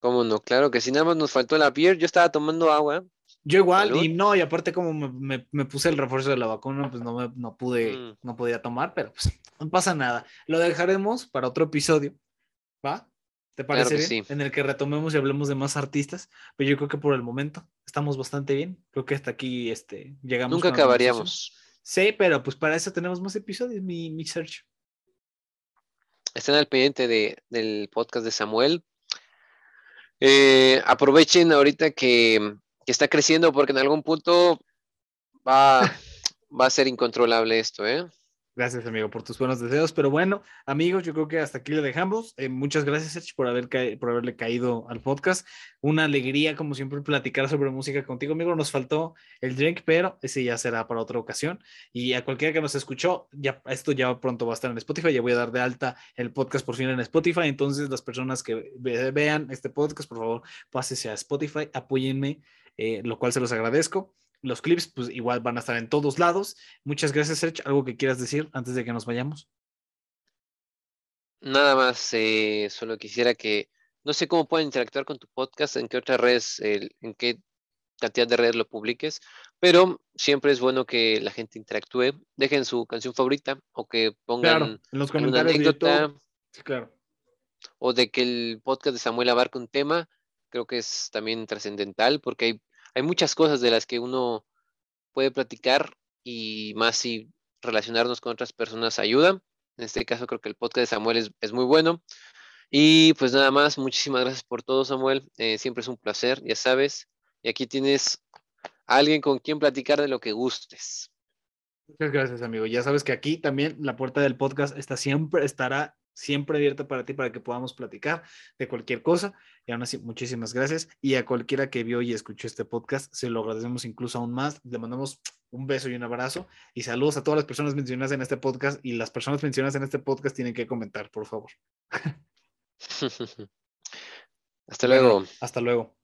¿Cómo no? Claro que si nada más nos faltó la beer, yo estaba tomando agua. Yo igual, y no, y aparte como me, me, puse el refuerzo de la vacuna, pues no, me, no pude, mm. no podía tomar, pero pues no pasa nada. Lo dejaremos para otro episodio, ¿va? ¿Te parece bien? En el que retomemos y hablemos de más artistas, pero yo creo que por el momento estamos bastante bien. Creo que hasta aquí este, llegamos. Nunca acabaríamos. Sí, pero pues para eso tenemos más episodios, mi, mi search estén al pendiente de, del podcast de Samuel. Eh, aprovechen ahorita que, que, está creciendo porque en algún punto va, va a ser incontrolable esto, ¿eh? Gracias, amigo, por tus buenos deseos. Pero bueno, amigos, yo creo que hasta aquí le dejamos. Eh, muchas gracias, Sergio, por, haber por haberle caído al podcast. Una alegría, como siempre, platicar sobre música contigo, amigo. Nos faltó el drink, pero ese ya será para otra ocasión. Y a cualquiera que nos escuchó, ya esto ya pronto va a estar en Spotify. Ya voy a dar de alta el podcast por fin en Spotify. Entonces, las personas que vean este podcast, por favor, pásese a Spotify, apóyenme, eh, lo cual se los agradezco. Los clips, pues igual van a estar en todos lados. Muchas gracias, Sergio. ¿Algo que quieras decir antes de que nos vayamos? Nada más, eh, solo quisiera que, no sé cómo pueden interactuar con tu podcast, en qué otras redes, en qué cantidad de redes lo publiques, pero siempre es bueno que la gente interactúe, dejen su canción favorita o que pongan en los comentarios una anécdota. Sí, claro. O de que el podcast de Samuel abarque un tema, creo que es también trascendental porque hay hay muchas cosas de las que uno puede platicar y más si relacionarnos con otras personas ayuda. En este caso creo que el podcast de Samuel es, muy bueno. Y pues nada más, muchísimas gracias por todo, Samuel. Eh, siempre es un placer, ya sabes. Y aquí tienes a alguien con quien platicar de lo que gustes. Muchas gracias, amigo. Ya sabes que aquí también la puerta del podcast está siempre, estará siempre abierta para ti para que podamos platicar de cualquier cosa. Y aún así, muchísimas gracias. Y a cualquiera que vio y escuchó este podcast, se lo agradecemos incluso aún más. Le mandamos un beso y un abrazo. Y saludos a todas las personas mencionadas en este podcast. Y las personas mencionadas en este podcast tienen que comentar, por favor. hasta luego. hasta luego.